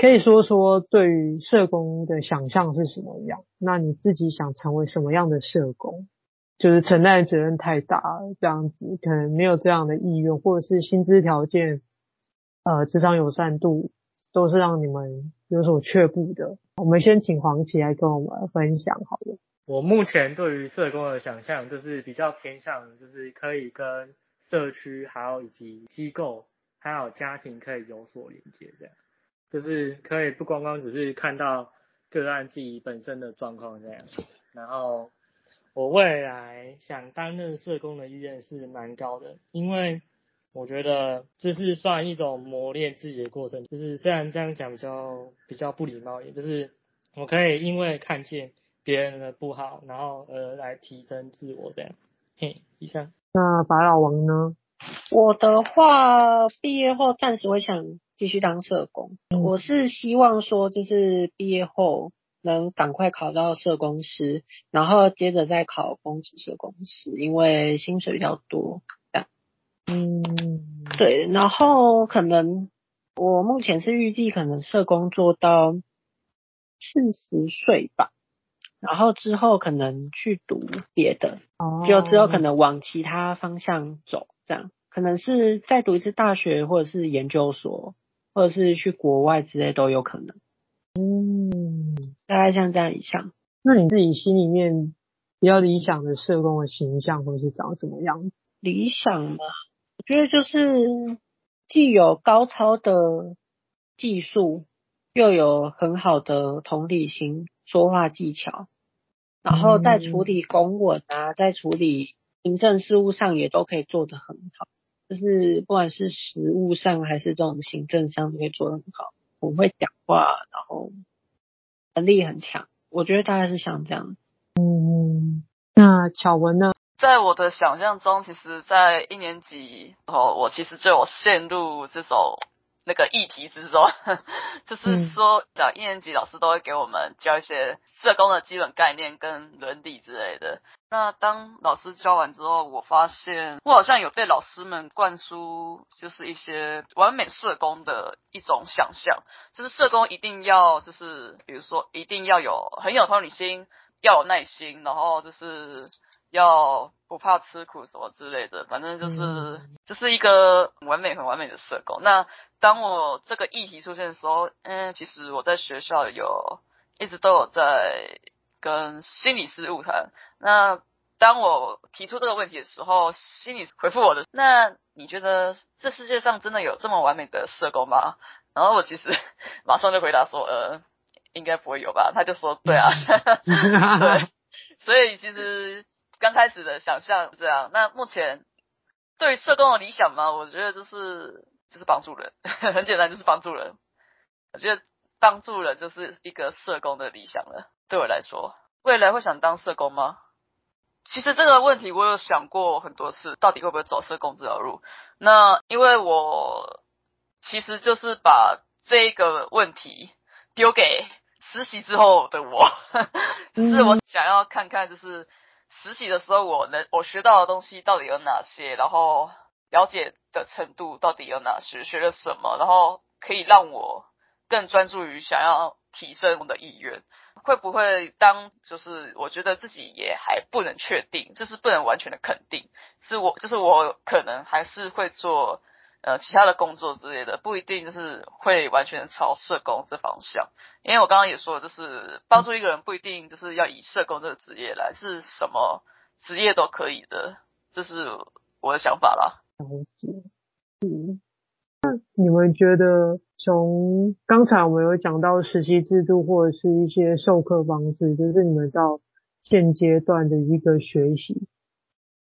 可以说说对于社工的想象是什么样？那你自己想成为什么样的社工？就是承担的责任太大了，这样子可能没有这样的意愿，或者是薪资条件、呃，职场友善度都是让你们有所却步的。我们先请黄琦来跟我们分享好了。我目前对于社工的想象就是比较偏向，就是可以跟社区还有以及机构还有家庭可以有所连接这样。就是可以不光光只是看到个案自己本身的状况这样，然后我未来想担任社工的意愿是蛮高的，因为我觉得这是算一种磨练自己的过程。就是虽然这样讲比较比较不礼貌，也就是我可以因为看见别人的不好，然后呃来提升自我这样。嘿，以上。那法老王呢？我的话，毕业后暂时会想继续当社工。嗯、我是希望说，就是毕业后能赶快考到社工师，然后接着再考公职社工师，因为薪水比较多。这样。嗯，对。然后可能我目前是预计可能社工做到四十岁吧，然后之后可能去读别的，哦、就之后可能往其他方向走。这样可能是再读一次大学，或者是研究所，或者是去国外之类都有可能。嗯，大概像这样一项。那你自己心里面比较理想的社工的形象，会是长什么样？理想嘛，我觉得就是既有高超的技术，又有很好的同理心、说话技巧，然后在处理公文啊，在处理。行政事务上也都可以做得很好，就是不管是实务上还是这种行政上都可以做得很好。我会讲话，然后能力很强，我觉得大概是像这样。嗯，那巧文呢？在我的想象中，其实，在一年级后，我其实就有陷入这种。那个议题之中，*laughs* 就是说，讲一年级老师都会给我们教一些社工的基本概念跟伦理之类的。那当老师教完之后，我发现我好像有被老师们灌输，就是一些完美社工的一种想象，就是社工一定要，就是比如说一定要有很有同理心，要有耐心，然后就是。要不怕吃苦什么之类的，反正就是、嗯、就是一个完美很完美的社工。那当我这个议题出现的时候，嗯，其实我在学校有一直都有在跟心理师晤谈。那当我提出这个问题的时候，心理师回复我的，那你觉得这世界上真的有这么完美的社工吗？然后我其实 *laughs* 马上就回答说，呃，应该不会有吧。他就说，对啊，*laughs* 对，所以其实。刚开始的想象这样，那目前对于社工的理想嘛，我觉得就是就是帮助人，*laughs* 很简单，就是帮助人。我觉得帮助人就是一个社工的理想了。对我来说，未来会想当社工吗？其实这个问题我有想过很多次，到底会不会走社工这条路？那因为我其实就是把这个问题丢给实习之后的我，*laughs* 就是我想要看看，就是。实习的时候，我能我学到的东西到底有哪些？然后了解的程度到底有哪些？学了什么？然后可以让我更专注于想要提升我的意愿。会不会当就是我觉得自己也还不能确定，就是不能完全的肯定，是我就是我可能还是会做。呃，其他的工作之类的，不一定就是会完全朝社工这方向。因为我刚刚也说，就是帮助一个人不一定就是要以社工这个职业来，是什么职业都可以的，这是我的想法啦。嗯，那你们觉得从刚才我们有讲到实习制度或者是一些授课方式，就是你们到现阶段的一个学习，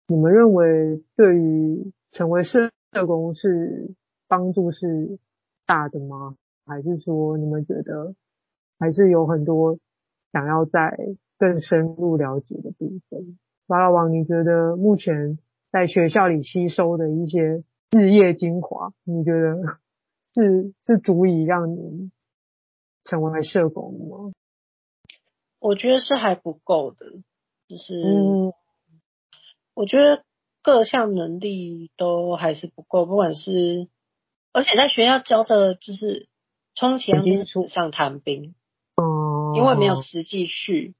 你们认为对于成为社社工是帮助是大的吗？还是说你们觉得还是有很多想要再更深入了解的部分？法老王，你觉得目前在学校里吸收的一些日夜精华，你觉得是是足以让你成为社工的吗？我觉得是还不够的，就是，嗯，我觉得。各项能力都还是不够，不管是，而且在学校教的就是充其量就是纸上谈兵，哦，因为没有实际去，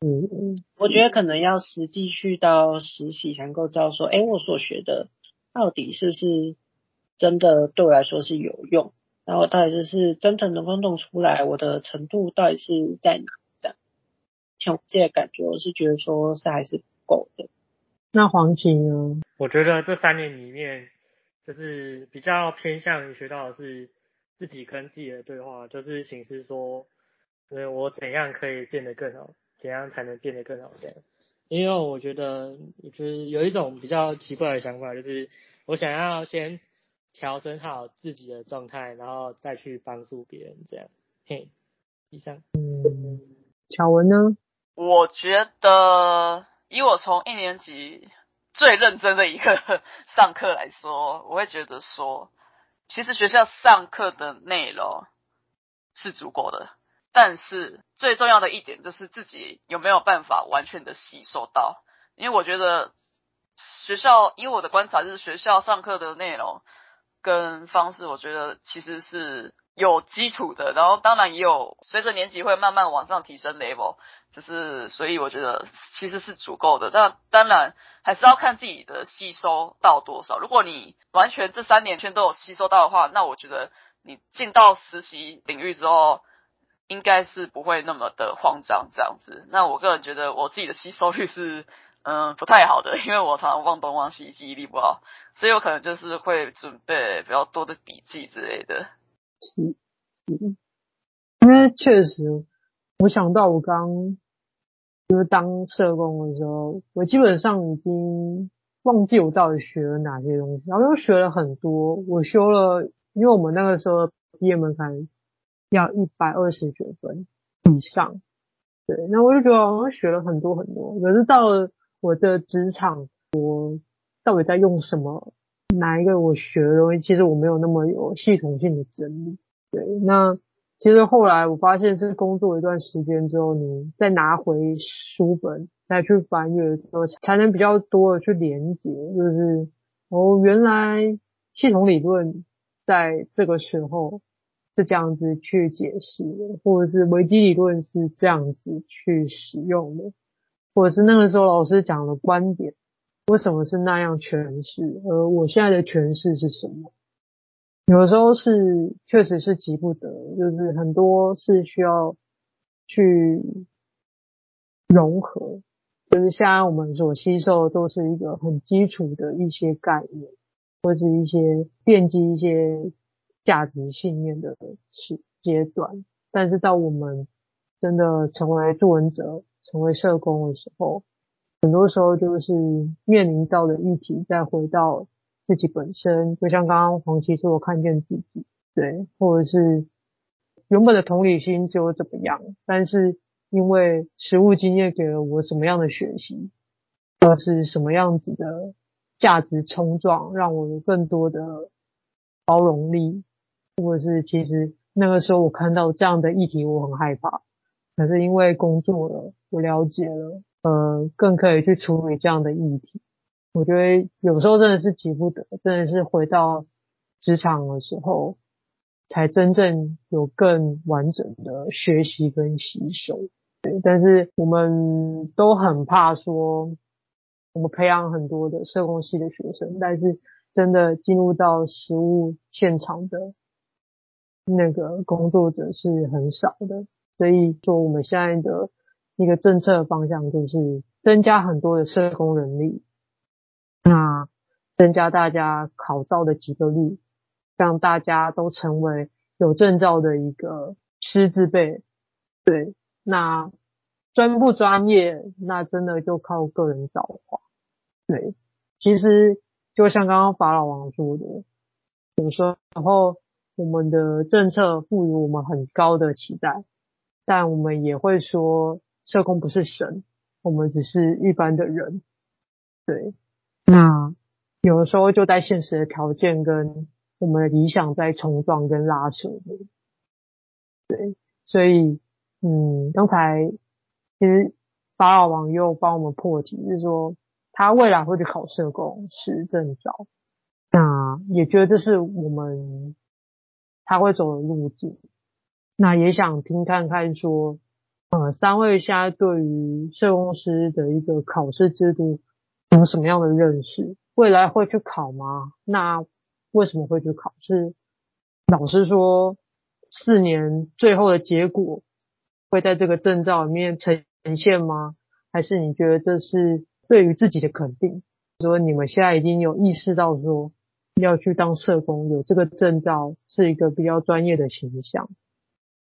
嗯嗯，我觉得可能要实际去到实习才能够知道说，哎，我所学的到底是不是真的对我来说是有用，然后到底就是真的能够弄出来，我的程度到底是在哪？这样，从这些感觉，我是觉得说是还是不够的。那黄芪呢？我觉得这三年里面，就是比较偏向于学到的是自己跟自己的对话，就是形式说，呃，我怎样可以变得更好，怎样才能变得更好这样。因为我觉得，就是有一种比较奇怪的想法，就是我想要先调整好自己的状态，然后再去帮助别人，这样。嘿，以上。嗯，巧文呢？我觉得，以我从一年级最认真的一个 *laughs* 上课来说，我会觉得说，其实学校上课的内容是足够的，但是最重要的一点就是自己有没有办法完全的吸收到，因为我觉得。学校，以我的观察，就是学校上课的内容跟方式，我觉得其实是有基础的。然后当然也有随着年级会慢慢往上提升 level，就是所以我觉得其实是足够的。但当然还是要看自己的吸收到多少。如果你完全这三年全都有吸收到的话，那我觉得你进到实习领域之后，应该是不会那么的慌张这样子。那我个人觉得我自己的吸收率是。*laughs* 嗯，不太好的，因为我常常忘东忘西，记忆力不好，所以我可能就是会准备比较多的笔记之类的。是，是，因为确实，我想到我刚就是当社工的时候，我基本上已经忘记我到底学了哪些东西，然后又学了很多。我修了，因为我们那个时候毕业门槛要一百二十学分以上，对，那我就觉得好像学了很多很多，可是到了。我的职场，我到底在用什么？哪一个我学的东西？其实我没有那么有系统性的整理。对，那其实后来我发现，是工作一段时间之后，你再拿回书本再去翻阅的时候，才能比较多的去连接。就是哦，原来系统理论在这个时候是这样子去解释的，或者是危机理论是这样子去使用的。或者是那个时候老师讲的观点，为什么是那样诠释？而我现在的诠释是什么？有的时候是确实是急不得，就是很多是需要去融合。就是现在我们所吸收的都是一个很基础的一些概念，或者是一些奠基一些价值信念的是阶段。但是到我们真的成为作文者。成为社工的时候，很多时候就是面临到的议题，再回到自己本身，就像刚刚黄琦说，我看见自己，对，或者是原本的同理心就怎么样，但是因为实务经验给了我什么样的学习，或是什么样子的价值冲撞，让我有更多的包容力，或者是其实那个时候我看到这样的议题，我很害怕。可是因为工作了，我了解了，呃，更可以去处理这样的议题。我觉得有时候真的是急不得，真的是回到职场的时候，才真正有更完整的学习跟吸收。对，但是我们都很怕说，我们培养很多的社工系的学生，但是真的进入到实务现场的那个工作者是很少的。所以说，我们现在的一个政策方向就是增加很多的社工人力，那增加大家考照的及格率，让大家都成为有证照的一个师资辈。对，那专不专业，那真的就靠个人造化。对，其实就像刚刚法老王说的，有时候我们的政策赋予我们很高的期待。但我们也会说，社工不是神，我们只是一般的人。对，那有的时候就在现实的条件跟我们的理想在冲撞跟拉扯。对，所以，嗯，刚才其实法老王又帮我们破题，就是说他未来会去考社工师证照，那也觉得这是我们他会走的路径。那也想听看看说，呃，三位现在对于社工师的一个考试制度有什么样的认识？未来会去考吗？那为什么会去考？是老师说四年最后的结果会在这个证照里面呈现吗？还是你觉得这是对于自己的肯定？说你们现在已经有意识到说要去当社工，有这个证照是一个比较专业的形象。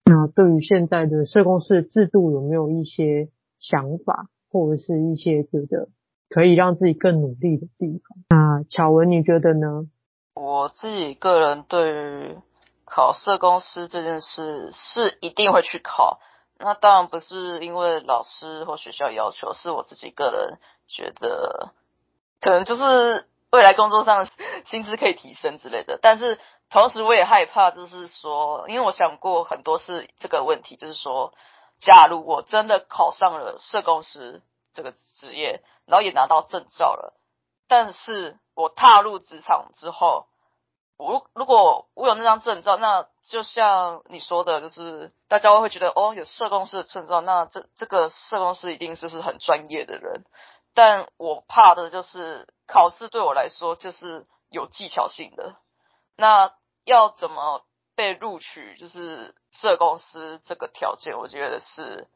那对于现在的社工师制度有没有一些想法，或者是一些觉得可以让自己更努力的地方。那巧文，你觉得呢？我自己个人对于考社工师这件事是一定会去考。那当然不是因为老师或学校要求，是我自己个人觉得，可能就是未来工作上薪资可以提升之类的。但是同时我也害怕，就是说，因为我想过很多次这个问题，就是说，假如我真的考上了社工师这个职业，然后也拿到证照了，但是我踏入职场之后，我如果我有那张证照，那就像你说的，就是大家会觉得哦，有社工师的证照，那这这个社工师一定就是很专业的人。但我怕的就是考试对我来说就是有技巧性的。那要怎么被录取？就是社公司这个条件，我觉得是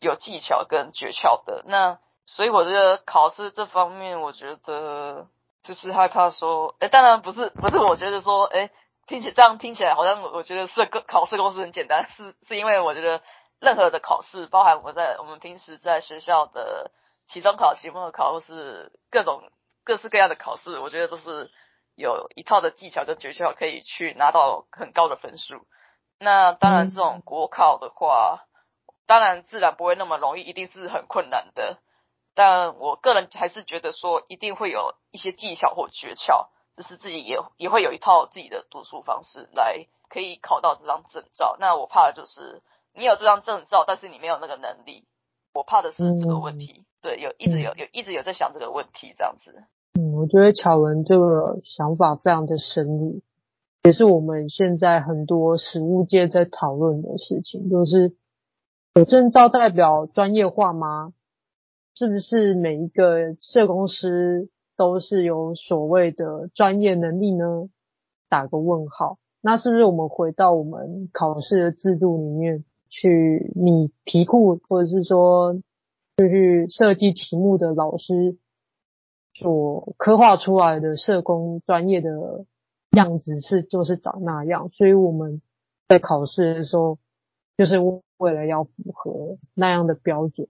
有技巧跟诀窍的。那所以我觉得考试这方面，我觉得。就是害怕说，哎，当然不是，不是我觉得说，哎，听起这样听起来好像我觉得社工考试公司很简单，是是因为我觉得任何的考试，包含我在我们平时在学校的期中考、期末考，或是各种各式各样的考试，我觉得都是有一套的技巧跟诀窍可以去拿到很高的分数。那当然，这种国考的话，当然自然不会那么容易，一定是很困难的。但我个人还是觉得说，一定会有一些技巧或诀窍，就是自己也也会有一套自己的读书方式来可以考到这张证照。那我怕的就是你有这张证照，但是你没有那个能力，我怕的是这个问题。嗯、对，有一直有有一直有在想这个问题，这样子。嗯，我觉得巧文这个想法非常的深入，也是我们现在很多实务界在讨论的事情，就是有证照代表专业化吗？是不是每一个社公司都是有所谓的专业能力呢？打个问号。那是不是我们回到我们考试的制度里面去，你题库或者是说就去设计题目的老师所刻画出来的社工专业的样子是就是长那样，所以我们在考试的时候就是为了要符合那样的标准。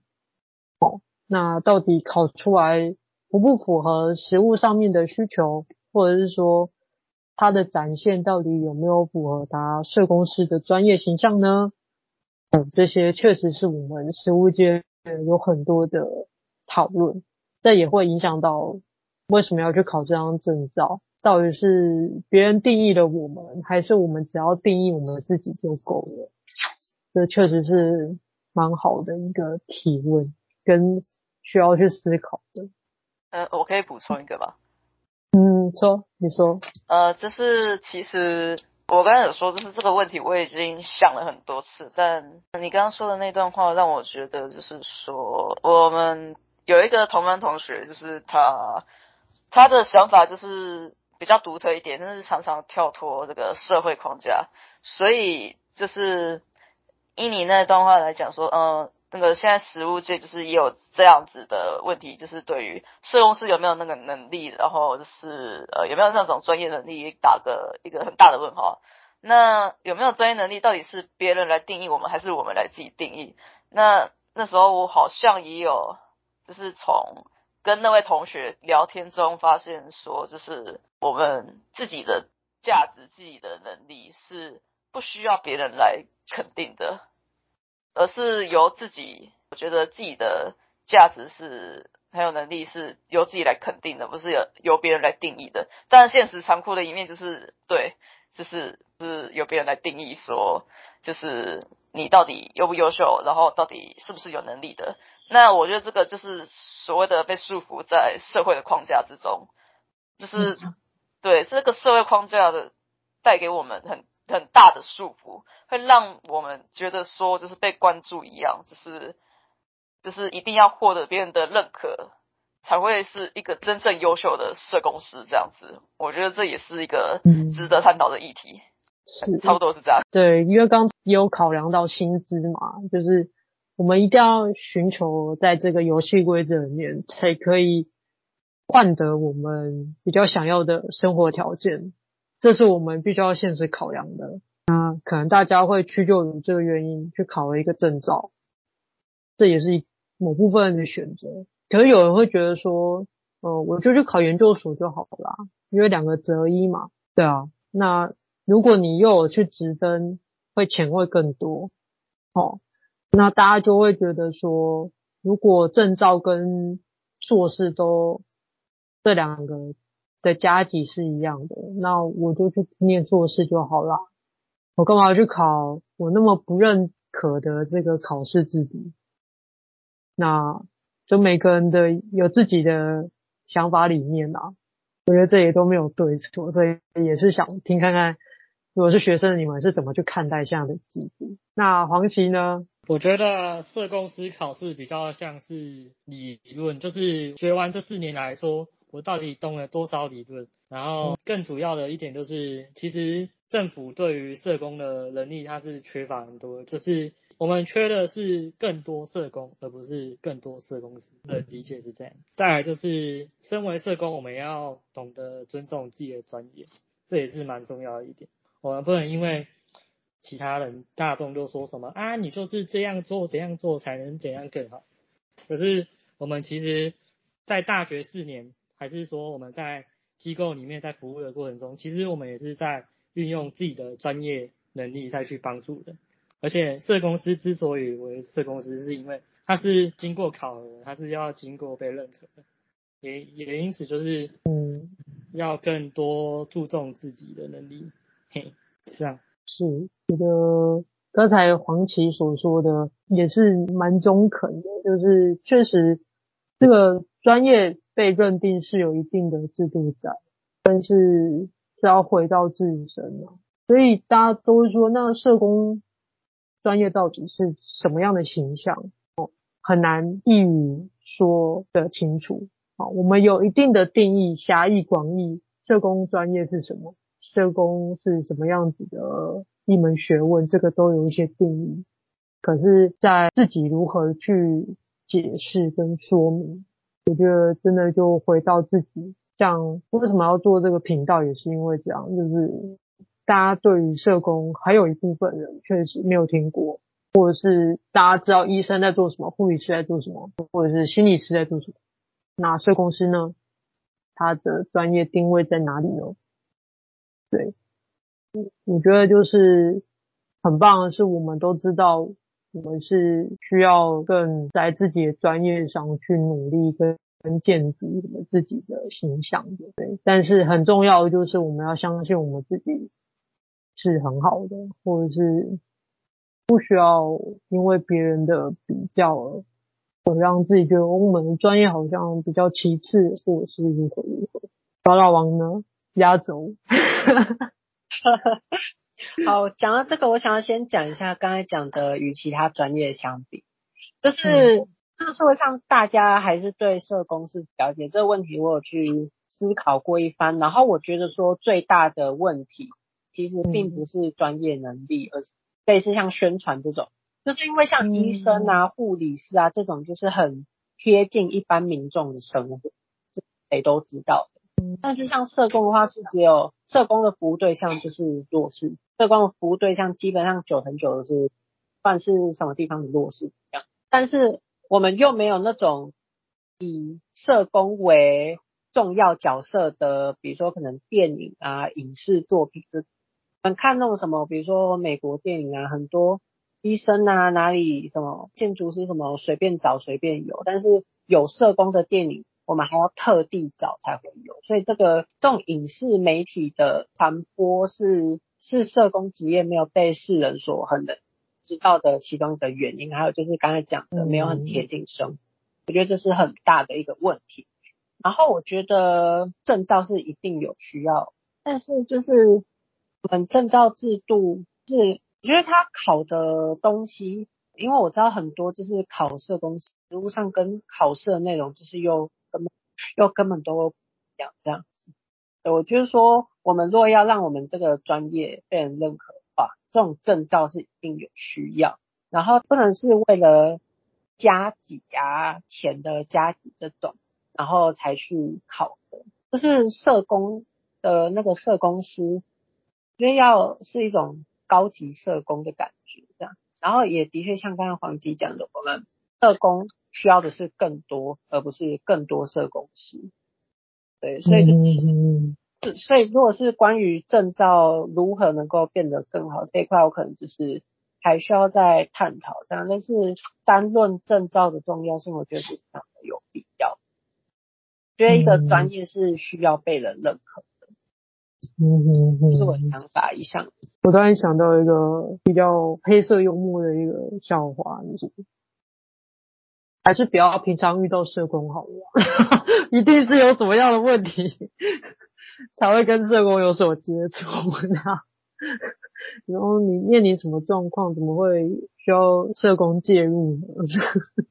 哦那到底考出来符不符合实物上面的需求，或者是说它的展现到底有没有符合他社工师的专业形象呢？嗯，这些确实是我们实务界有很多的讨论，这也会影响到为什么要去考这张证照，到底是别人定义了我们，还是我们只要定义我们自己就够了？这确实是蛮好的一个提问跟。需要去思考的。呃，我可以补充一个吧？嗯，说，你说。呃，就是其实我刚才有说，就是这个问题我已经想了很多次，但你刚刚说的那段话让我觉得，就是说我们有一个同班同学，就是他他的想法就是比较独特一点，但是常常跳脱这个社会框架，所以就是以你那段话来讲说，嗯、那个现在实务界就是也有这样子的问题，就是对于社工师有没有那个能力，然后就是呃有没有那种专业能力，打个一个很大的问号。那有没有专业能力，到底是别人来定义我们，还是我们来自己定义？那那时候我好像也有，就是从跟那位同学聊天中发现说，就是我们自己的价值、自己的能力是不需要别人来肯定的。而是由自己，我觉得自己的价值是很有能力，是由自己来肯定的，不是由由别人来定义的。但现实残酷的一面就是，对，就是是由别人来定义说，就是你到底优不优秀，然后到底是不是有能力的。那我觉得这个就是所谓的被束缚在社会的框架之中，就是对，这个社会框架的带给我们很。很大的束缚，会让我们觉得说，就是被关注一样，就是就是一定要获得别人的认可，才会是一个真正优秀的社工师这样子。我觉得这也是一个值得探讨的议题，嗯、差不多是这样。对，因为刚也有考量到薪资嘛，就是我们一定要寻求在这个游戏规则里面，才可以换得我们比较想要的生活条件。这是我们必须要现实考量的。那可能大家会屈就于这个原因去考了一个证照，这也是某部分人的选择。可是有人会觉得说，呃，我就去考研究所就好了，因为两个择一嘛。对啊，那如果你又有去直升，会钱会更多。哦，那大家就会觉得说，如果证照跟硕士都这两个的加级是一样的，那我就去念硕士就好了。我干嘛要去考我那么不认可的这个考试制度？那就每个人的有自己的想法理念啊，我觉得这也都没有对错，所以也是想听看看，如果是学生你们是怎么去看待这样的制度？那黄琦呢？我觉得社工师考试比较像是理论，就是学完这四年来说，我到底懂了多少理论？然后更主要的一点就是，其实政府对于社工的能力，它是缺乏很多，就是我们缺的是更多社工，而不是更多社工师的理解是这样。再来就是，身为社工，我们要懂得尊重自己的专业，这也是蛮重要的一点。我们不能因为其他人大众就说什么啊，你就是这样做，怎样做才能怎样更好。可是我们其实，在大学四年，还是说我们在机构里面在服务的过程中，其实我们也是在运用自己的专业能力再去帮助的。而且社公司之所以为社公司，是因为它是经过考核，它是要经过被认可的，也也因此就是嗯，要更多注重自己的能力。嘿，是这样。是，觉得刚才黄琦所说的也是蛮中肯的，就是确实这个专业被认定是有一定的制度在，但是是要回到自身嘛。所以大家都会说，那社工专业到底是什么样的形象？哦，很难一语说得清楚。好，我们有一定的定义，狭义广义，社工专业是什么？社工是什么样子的一门学问，这个都有一些定义。可是，在自己如何去解释跟说明，我觉得真的就回到自己。像为什么要做这个频道，也是因为这样，就是大家对于社工还有一部分人确实没有听过，或者是大家知道医生在做什么，护理师在做什么，或者是心理师在做什么。那社工师呢？他的专业定位在哪里呢？对，我觉得就是很棒的是，我们都知道我们是需要更在自己的专业上去努力跟跟建筑我们自己的形象的。对，但是很重要的就是我们要相信我们自己是很好的，或者是不需要因为别人的比较而让自己觉得我们专业好像比较其次，或者是如何如何。法老王呢？压轴，*laughs* *laughs* 好，讲到这个，我想要先讲一下刚才讲的与其他专业相比，就是、嗯、这个社会上大家还是对社工是了解这个问题，我有去思考过一番，然后我觉得说最大的问题其实并不是专业能力，嗯、而是类似像宣传这种，就是因为像医生啊、护、嗯、理师啊这种，就是很贴近一般民众的生活，这谁都知道的。但是像社工的话，是只有社工的服务对象就是弱势，社工服务对象基本上久很久都是，不管是什么地方的弱势。但是我们又没有那种以社工为重要角色的，比如说可能电影啊、影视作品，这我们看那种什么，比如说美国电影啊，很多医生啊，哪里什么建筑师什么随便找随便有，但是有社工的电影。我们还要特地找才会有，所以这个这种影视媒体的传播是是社工职业没有被世人所很能知道的其中一个原因，还有就是刚才讲的没有很贴近生活，我觉得这是很大的一个问题。然后我觉得证照是一定有需要，但是就是我们证照制度是，我觉得他考的东西，因为我知道很多就是考社工实务上跟考试的内容就是又。根本又根本都不一样这样子，我就是说，我们若要让我们这个专业被人认可的话，这种证照是一定有需要，然后不能是为了加给啊钱的加给这种，然后才去考的。就是社工的那个社工师，因为要是一种高级社工的感觉这样，然后也的确像刚刚黄吉讲的，我们社工需要的是更多，而不是更多社工师。对，所以就是，嗯、所以如果是关于证照如何能够变得更好这一块，我可能就是还需要再探讨这样。但是单论证照的重要性，我觉得是非常的有必要。觉得一个专业是需要被人认可的。嗯哼哼，是我的想法一项。我突然想到一个比较黑色幽默的一个笑话，就是。还是不要平常遇到社工好了，*laughs* 一定是有什么样的问题才会跟社工有所接触。然后你面临什么状况，怎么会需要社工介入呢？*laughs*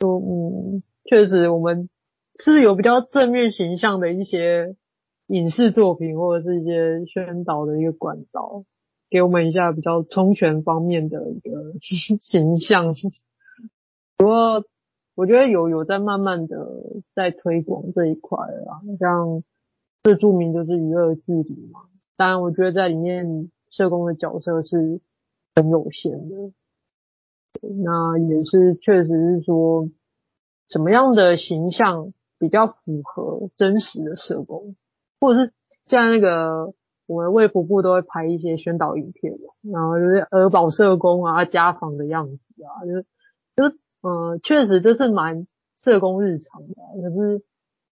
说嗯，确实我们是有比较正面形象的一些影视作品或者是一些宣导的一个管道，给我们一下比较充权方面的一个 *laughs* 形象。不过，我觉得有有在慢慢的在推广这一块啦，像最著名就是娱乐距离嘛。当然，我觉得在里面社工的角色是很有限的。那也是确实是说，什么样的形象比较符合真实的社工，或者是像那个我们卫福部都会拍一些宣导影片嘛，然后就是儿保社工啊家访的样子啊，就是就是。嗯，确实这是蛮社工日常的，可是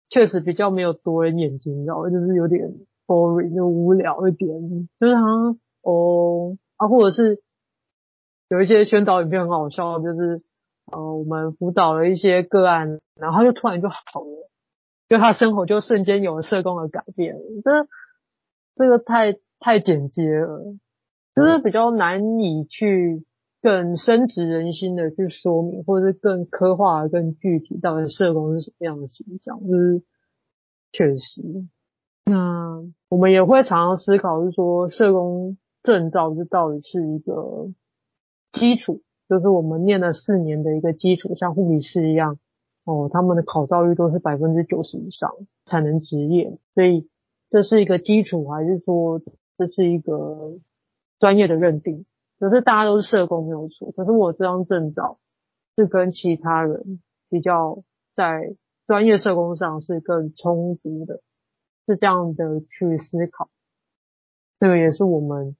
确实比较没有夺人眼睛，然后就是有点 boring，就无聊一点，就是好像哦啊，或者是有一些宣导影片很好笑，就是呃我们辅导了一些个案，然后就突然就好了，就他生活就瞬间有了社工的改变，这这个太太简洁了，就是比较难以去。更深植人心的去说明，或者是更刻画、更具体，到底社工是什么样的形象？就是确实，那我们也会常常思考，是说社工证照这到底是一个基础，就是我们念了四年的一个基础，像护理师一样，哦，他们的考照率都是百分之九十以上才能执业，所以这是一个基础，还是说这是一个专业的认定？可是大家都是社工没有错，可是我这张证照是跟其他人比较在专业社工上是更充足的，是这样的去思考。这个也是我们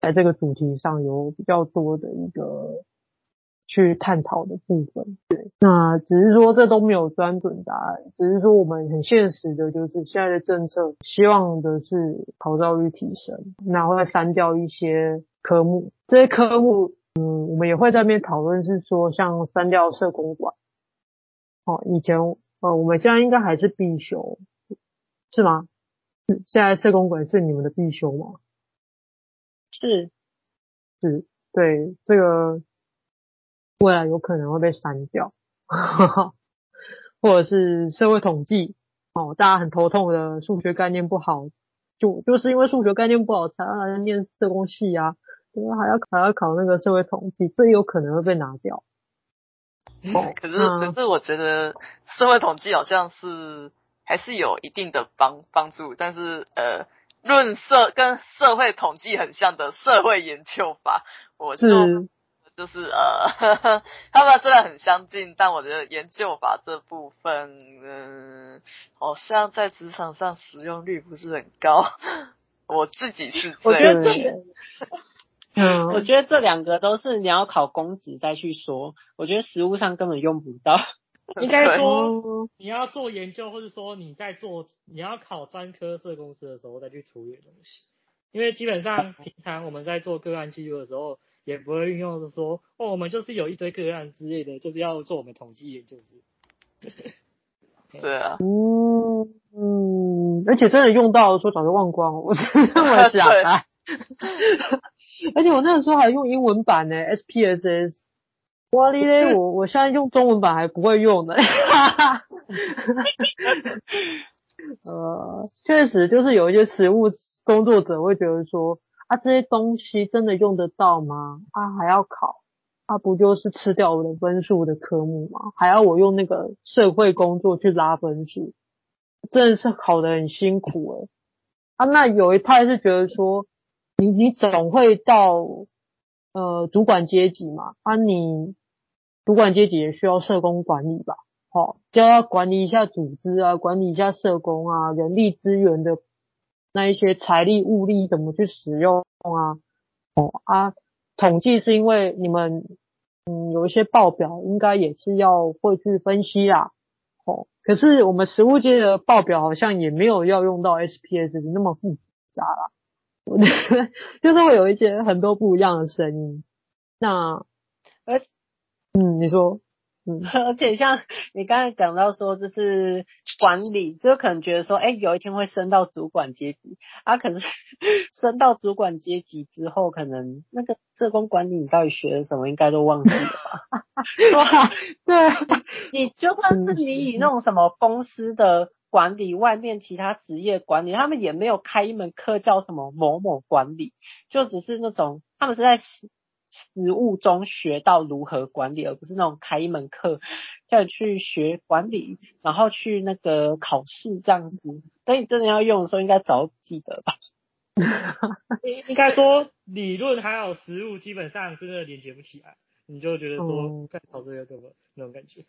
在这个主题上有比较多的一个去探讨的部分。对，那只是说这都没有专准答案，只是说我们很现实的就是现在的政策希望的是考照率提升，然后会删掉一些。科目这些科目，嗯，我们也会在那边讨论，是说像删掉社工管，哦，以前呃，我们现在应该还是必修，是吗？现在社工管是你们的必修吗？是，是，对，这个未来有可能会被删掉，或者是社会统计，哦，大家很头痛的数学概念不好，就就是因为数学概念不好才让人念社工系啊。因为还要还要考那个社会统计，这有可能会被拿掉。哦、可是、嗯、可是我觉得社会统计好像是还是有一定的帮帮助，但是呃，论社跟社会统计很像的社会研究法，我就是就是呃呵呵，*laughs* 他们虽然很相近，但我觉得研究法这部分，嗯、呃，好像在职场上使用率不是很高。*laughs* 我自己是这样。嗯，我觉得这两个都是你要考公职再去说，我觉得实务上根本用不到。*laughs* 应该说你要做研究，或者说你在做你要考专科社公司的时候再去处理的东西，因为基本上平常我们在做个案记录的时候，也不会运用的说哦，我们就是有一堆个案之类的，就是要做我们统计研究是。对啊。嗯嗯，而且真的用到的时候早就忘光了，我是这么 *laughs* 想的。*laughs* 而且我那个时候还用英文版呢，SPSS。哇哩嘞，我我现在用中文版还不会用呢。*laughs* 呃，确实就是有一些实务工作者会觉得说，啊这些东西真的用得到吗？啊还要考，啊不就是吃掉我的分数的科目吗？还要我用那个社会工作去拉分数，真的是考得很辛苦诶。啊那有一派是觉得说。你你总会到呃主管阶级嘛？啊你主管阶级也需要社工管理吧，好，就要管理一下组织啊，管理一下社工啊，人力资源的那一些财力物力怎么去使用啊，哦啊，统计是因为你们嗯有一些报表应该也是要会去分析啦，哦，可是我们实物界的报表好像也没有要用到 SPS 那么复杂啦。*laughs* 就是会有一些很多不一样的声音，那而嗯，你说，嗯，*laughs* 而且像你刚才讲到说，就是管理，就可能觉得说，哎，有一天会升到主管阶级，啊，可是 *laughs* 升到主管阶级之后，可能那个社工管理你到底学了什么，应该都忘记了吧？*laughs* 哇，对，你就算是你以那种什么公司的。管理外面其他职业管理，他们也没有开一门课叫什么某某管理，就只是那种他们是在实务中学到如何管理，而不是那种开一门课叫你去学管理，然后去那个考试这样子。等你真的要用的时候，应该早记得吧？应 *laughs* 应该说理论还有实务基本上真的连接不起来，你就觉得说在考这个怎么那种感觉。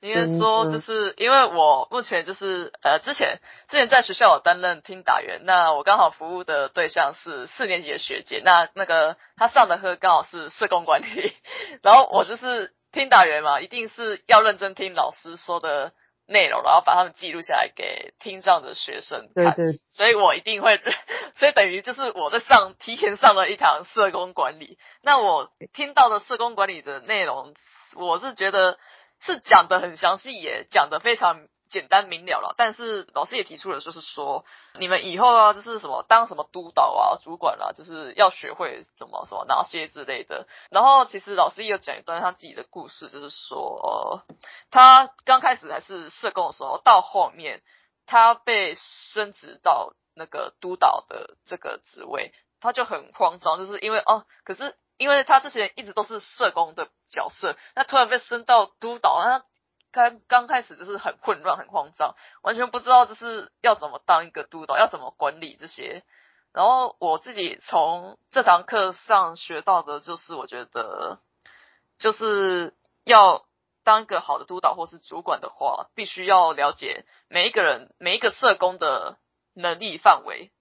应该说，就是因为我目前就是呃，之前之前在学校有担任听打员，那我刚好服务的对象是四年级的学姐，那那个她上的课刚好是社工管理，*laughs* 然后我就是听打员嘛，一定是要认真听老师说的内容，然后把他们记录下来给听障的学生看，对对，所以我一定会，*laughs* 所以等于就是我在上提前上了一堂社工管理，那我听到的社工管理的内容，我是觉得。是讲得很详细，也讲得非常简单明了了。但是老师也提出了，就是说你们以后啊，就是什么当什么督导啊、主管、啊，就是要学会什么什么哪些之类的。然后其实老师也有讲一段他自己的故事，就是说，他刚开始还是社工的时候，到后面他被升职到那个督导的这个职位，他就很慌张，就是因为哦，可是。因为他之前一直都是社工的角色，那突然被升到督导，他刚刚开始就是很混乱、很慌张，完全不知道就是要怎么当一个督导，要怎么管理这些。然后我自己从这堂课上学到的就是，我觉得就是要当一个好的督导或是主管的话，必须要了解每一个人、每一个社工的能力范围。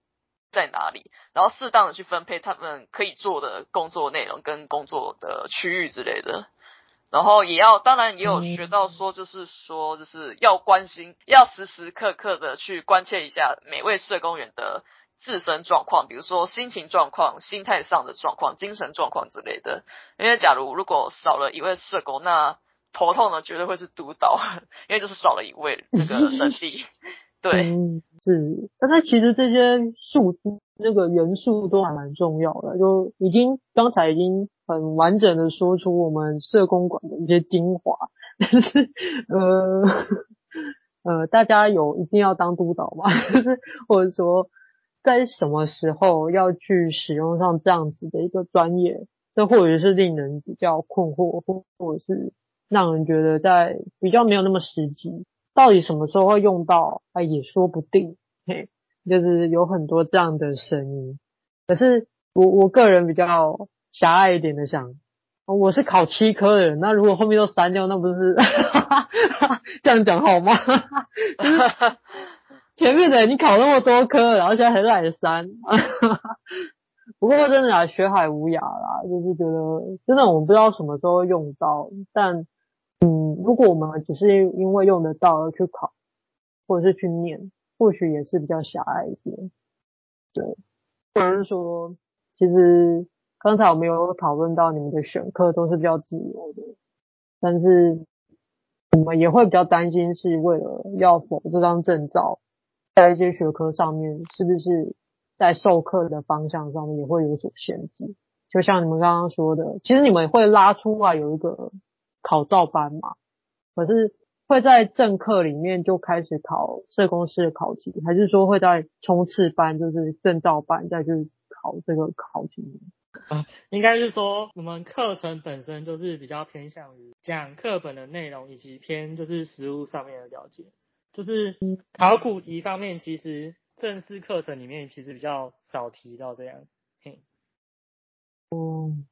在哪里，然后适当的去分配他们可以做的工作内容跟工作的区域之类的，然后也要，当然也有学到说，就是说，就是要关心，要时时刻刻的去关切一下每位社工员的自身状况，比如说心情状况、心态上的状况、精神状况之类的。因为假如如果少了一位社工，那头痛呢绝对会是督导，因为就是少了一位这个能力。对，是，但是其实这些数字那个元素都还蛮重要的，就已经刚才已经很完整的说出我们社工管的一些精华，但是呃呃，大家有一定要当督导吗？*laughs* 就是或者说在什么时候要去使用上这样子的一个专业，这或者是令人比较困惑，或或者是让人觉得在比较没有那么实际。到底什么时候会用到？啊，也说不定。嘿，就是有很多这样的声音。可是我我个人比较狭隘一点的想，我是考七科的人，那如果后面都删掉，那不是 *laughs* 这样讲好吗？*laughs* 前面的你考那么多科，然后现在还来删。*laughs* 不过真的啊，学海无涯啦，就是觉得真的我们不知道什么时候会用到，但。嗯，如果我们只是因为用得到而去考，或者是去念，或许也是比较狭隘一点。对，或者是说，其实刚才我们有讨论到你们的选课都是比较自由的，但是我们也会比较担心，是为了要否这张证照，在一些学科上面，是不是在授课的方向上面也会有所限制？就像你们刚刚说的，其实你们会拉出来有一个。考照班嘛，可是会在正课里面就开始考社工师的考题，还是说会在冲刺班，就是证照班再去考这个考题？啊，应该是说我们课程本身就是比较偏向于讲课本的内容，以及偏就是实务上面的了解。就是考古题方面，其实正式课程里面其实比较少提到这样。嘿，嗯。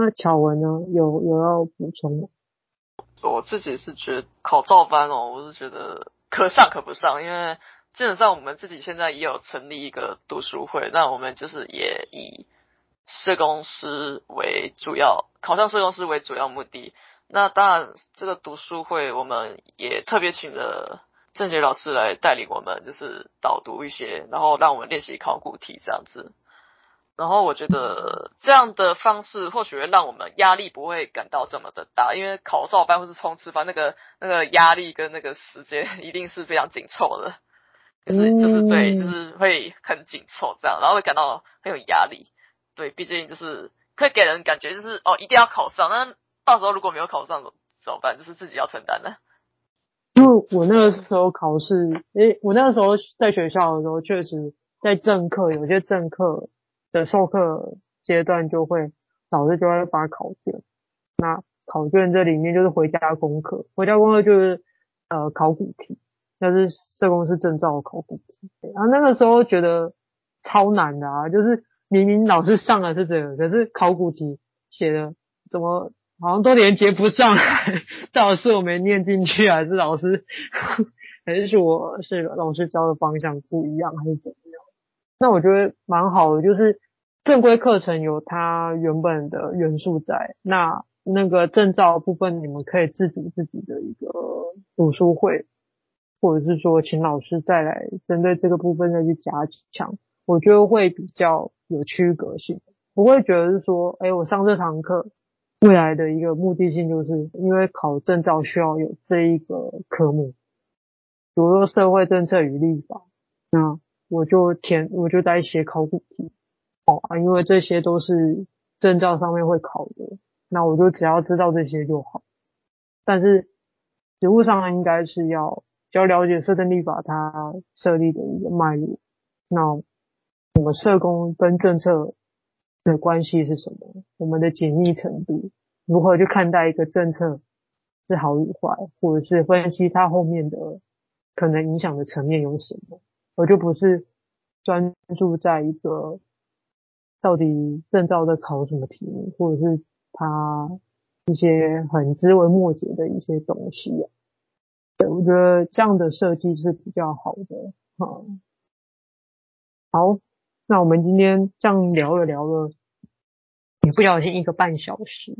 那巧文呢？有有要补充吗？我自己是觉考照班哦，我是觉得可上可不上，因为基本上我们自己现在也有成立一个读书会，那我们就是也以社工师为主要，考上社工师为主要目的。那当然，这个读书会我们也特别请了郑杰老师来带领我们，就是导读一些，然后让我们练习考古题这样子。然后我觉得这样的方式或许会让我们压力不会感到这么的大，因为考照班或是冲刺班那个那个压力跟那个时间 *laughs* 一定是非常紧凑的，就是就是对，就是会很紧凑这样，然后会感到很有压力。对，毕竟就是可以给人感觉就是哦一定要考上，那到时候如果没有考上怎么办？就是自己要承担的。因为我那个时候考试，诶，我那个时候在学校的时候，确实在政课有些政课。的授课阶段就会，老师就会发考卷。那考卷这里面就是回家功课，回家功课就是呃考古题，那是社工师证照考古题。然后那个时候觉得超难的啊，就是明明老师上的是这个，可是考古题写的怎么好像都连接不上来，到底是我没念进去，还是老师，*laughs* 还是我是老师教的方向不一样，还是怎么？那我觉得蛮好的，就是正规课程有它原本的元素在，那那个证照部分你们可以自主自己的一个读书会，或者是说请老师再来针对这个部分再去加强，我觉得会比较有区隔性，不会觉得是说，哎，我上这堂课未来的一个目的性就是因为考证照需要有这一个科目，比如说社会政策与立法，那。我就填，我就在写考古题，哦啊，因为这些都是证照上面会考的，那我就只要知道这些就好。但是实务上应该是要要了解社政立法它设立的一个脉络，那我们社工跟政策的关系是什么？我们的紧密程度，如何去看待一个政策是好与坏，或者是分析它后面的可能影响的层面有什么？我就不是专注在一个到底证照在考什么题目，或者是他一些很枝微末节的一些东西。对，我觉得这样的设计是比较好的。好，好，那我们今天这样聊了聊了，也不小心一个半小时。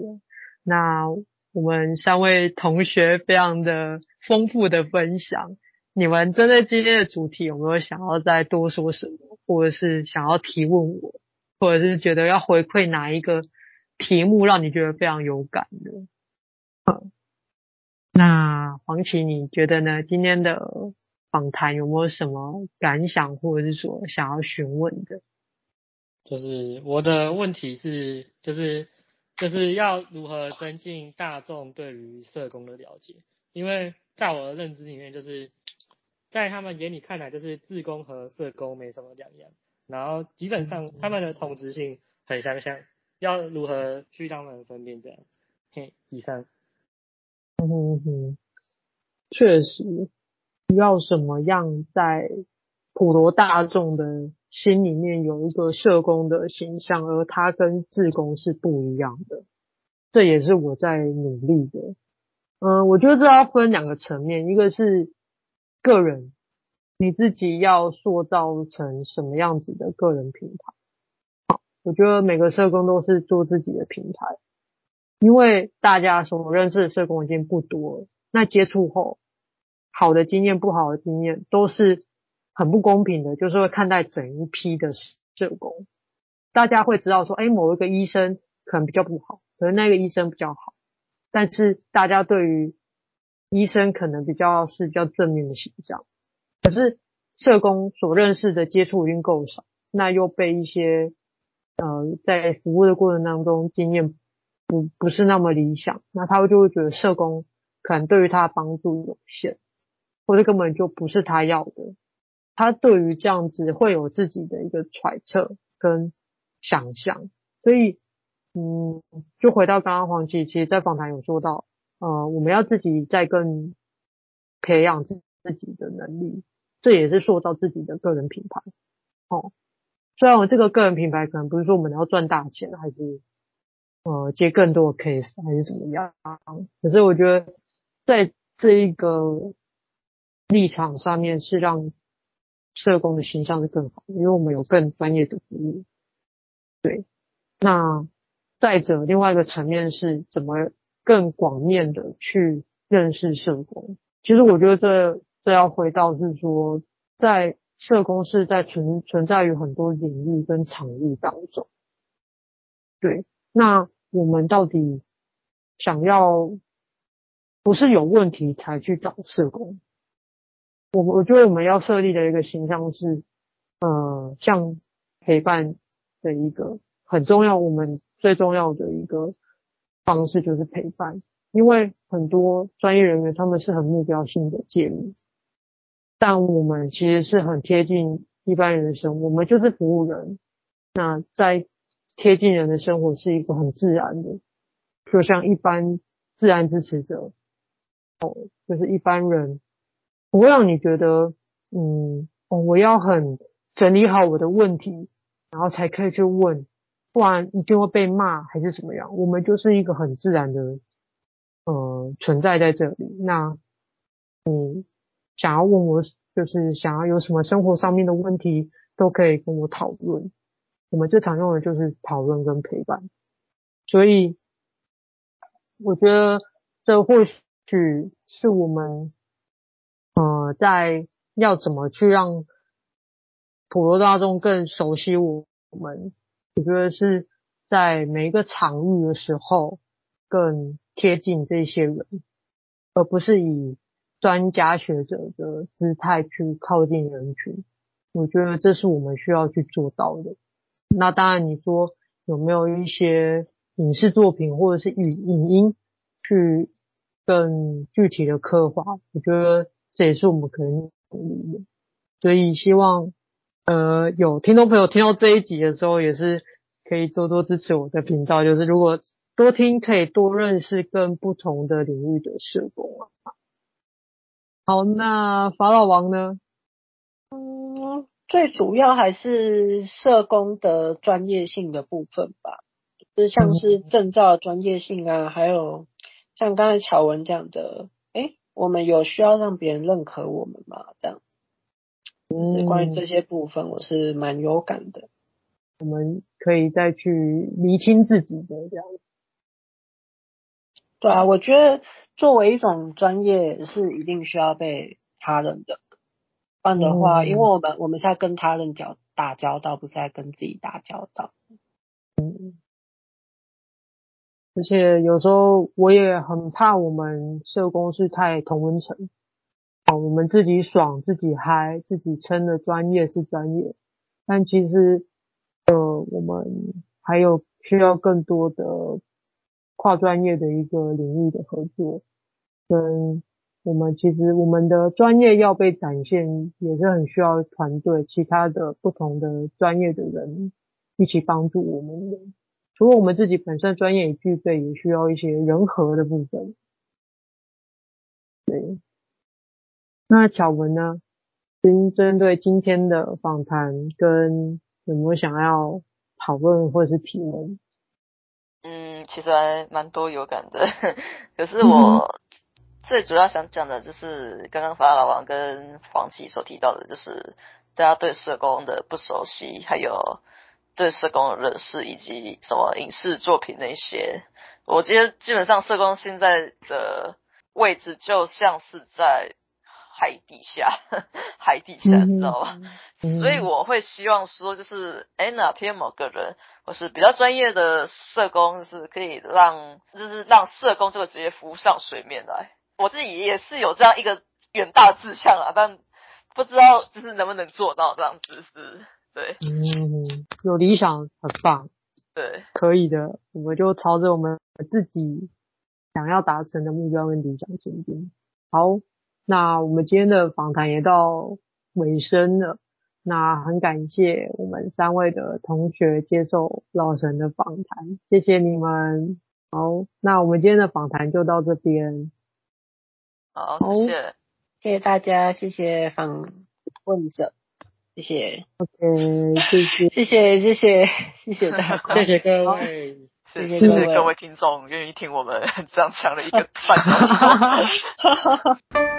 那我们三位同学非常的丰富的分享。你们针对今天的主题有没有想要再多说什么，或者是想要提问我，或者是觉得要回馈哪一个题目让你觉得非常有感的？嗯，那黄萁你觉得呢？今天的访谈有没有什么感想，或者是说想要询问的？就是我的问题是，就是就是要如何增进大众对于社工的了解？因为在我的认知里面，就是。在他们眼里看来，就是自工和社工没什么两样，然后基本上他们的同质性很相像，要如何去让他们分辨这样？嘿，以上。嗯哼哼，确实，要什么样在普罗大众的心里面有一个社工的形象，而他跟自工是不一样的，这也是我在努力的。嗯，我觉得这要分两个层面，一个是。个人，你自己要塑造成什么样子的个人品牌？好，我觉得每个社工都是做自己的品牌，因为大家所认识的社工已经不多了。那接触后，好的经验、不好的经验都是很不公平的，就是会看待整一批的社工。大家会知道说，哎，某一个医生可能比较不好，可能那个医生比较好，但是大家对于医生可能比较是比较正面的形象，可是社工所认识的接触已经够少，那又被一些呃在服务的过程当中经验不不是那么理想，那他就会觉得社工可能对于他的帮助有限，或者根本就不是他要的。他对于这样子会有自己的一个揣测跟想象，所以嗯，就回到刚刚黄琦，其实在访谈有说到。呃，我们要自己再更培养自自己的能力，这也是塑造自己的个人品牌。哦，虽然我这个个人品牌可能不是说我们要赚大钱，还是呃接更多的 case 还是怎么样。可是我觉得在这一个立场上面是让社工的形象是更好，因为我们有更专业的服务。对，那再者另外一个层面是怎么更广面的去认识社工。其实我觉得这这要回到是说，在社工是在存存在于很多领域跟场域当中。对，那我们到底想要不是有问题才去找社工？我我觉得我们要设立的一个形象是，呃，像陪伴的一个很重要，我们最重要的一个方式就是陪伴，因为很多专业人员他们是很目标性的介入，但我们其实是很贴近一般人的生活，我们就是服务人，那在。贴近人的生活是一个很自然的，就像一般自然支持者，哦，就是一般人，不会让你觉得，嗯，哦，我要很整理好我的问题，然后才可以去问，不然一定会被骂还是什么样。我们就是一个很自然的，呃，存在在这里。那，你想要问我，就是想要有什么生活上面的问题，都可以跟我讨论。我们最常用的就是讨论跟陪伴，所以我觉得这或许是我们呃在要怎么去让普罗大众更熟悉我们，我觉得是在每一个场域的时候更贴近这些人，而不是以专家学者的姿态去靠近人群。我觉得这是我们需要去做到的。那当然，你说有没有一些影视作品或者是语影音去更具体的刻画？我觉得这也是我们可能努力的。所以希望呃有听众朋友听到这一集的时候，也是可以多多支持我的频道。就是如果多听，可以多认识更不同的领域的社工啊。好，那法老王呢？嗯。最主要还是社工的专业性的部分吧，就是像是证照专业性啊，还有像刚才乔文讲的，诶，我们有需要让别人认可我们吗？这样，就是关于这些部分，我是蛮有感的。我们可以再去厘清自己的这样子。对啊，我觉得作为一种专业，是一定需要被他人的。不然的话，因为我们我们是在跟他人交打交道，不是在跟自己打交道。嗯，而且有时候我也很怕我们社工是太同温层，哦，我们自己爽，自己嗨，自己称的专业是专业，但其实呃，我们还有需要更多的跨专业的一个领域的合作跟。我们其实我们的专业要被展现，也是很需要团队，其他的不同的专业的人一起帮助我们的。除了我们自己本身专业也具备，也需要一些人和的部分。对，那巧文呢？针针对今天的访谈，跟有没有想要讨论或者是提问？嗯，其实还蛮多有感的，*laughs* 可是我。嗯最主要想讲的就是刚刚法老王跟黄琦所提到的，就是大家对社工的不熟悉，还有对社工的认识，以及什么影视作品那些。我觉得基本上社工现在的位置就像是在海底下，*laughs* 海底下，你知道吧？嗯、所以我会希望说，就是哎，哪天某个人或是比较专业的社工，就是可以让，就是让社工这个职业浮上水面来。我自己也是有这样一个远大志向啊，但不知道就是能不能做到这样子是，对，嗯，有理想很棒，对，可以的，我们就朝着我们自己想要达成的目标跟理想前进。好，那我们今天的访谈也到尾声了，那很感谢我们三位的同学接受老神的访谈，谢谢你们。好，那我们今天的访谈就到这边。好，谢谢，谢谢大家，谢谢访问者，谢谢，OK，谢谢，谢谢，谢谢，谢谢大 *laughs* 家，谢谢各位，谢谢各位听众愿意听我们 *laughs* 这样讲了一个半小时。*laughs*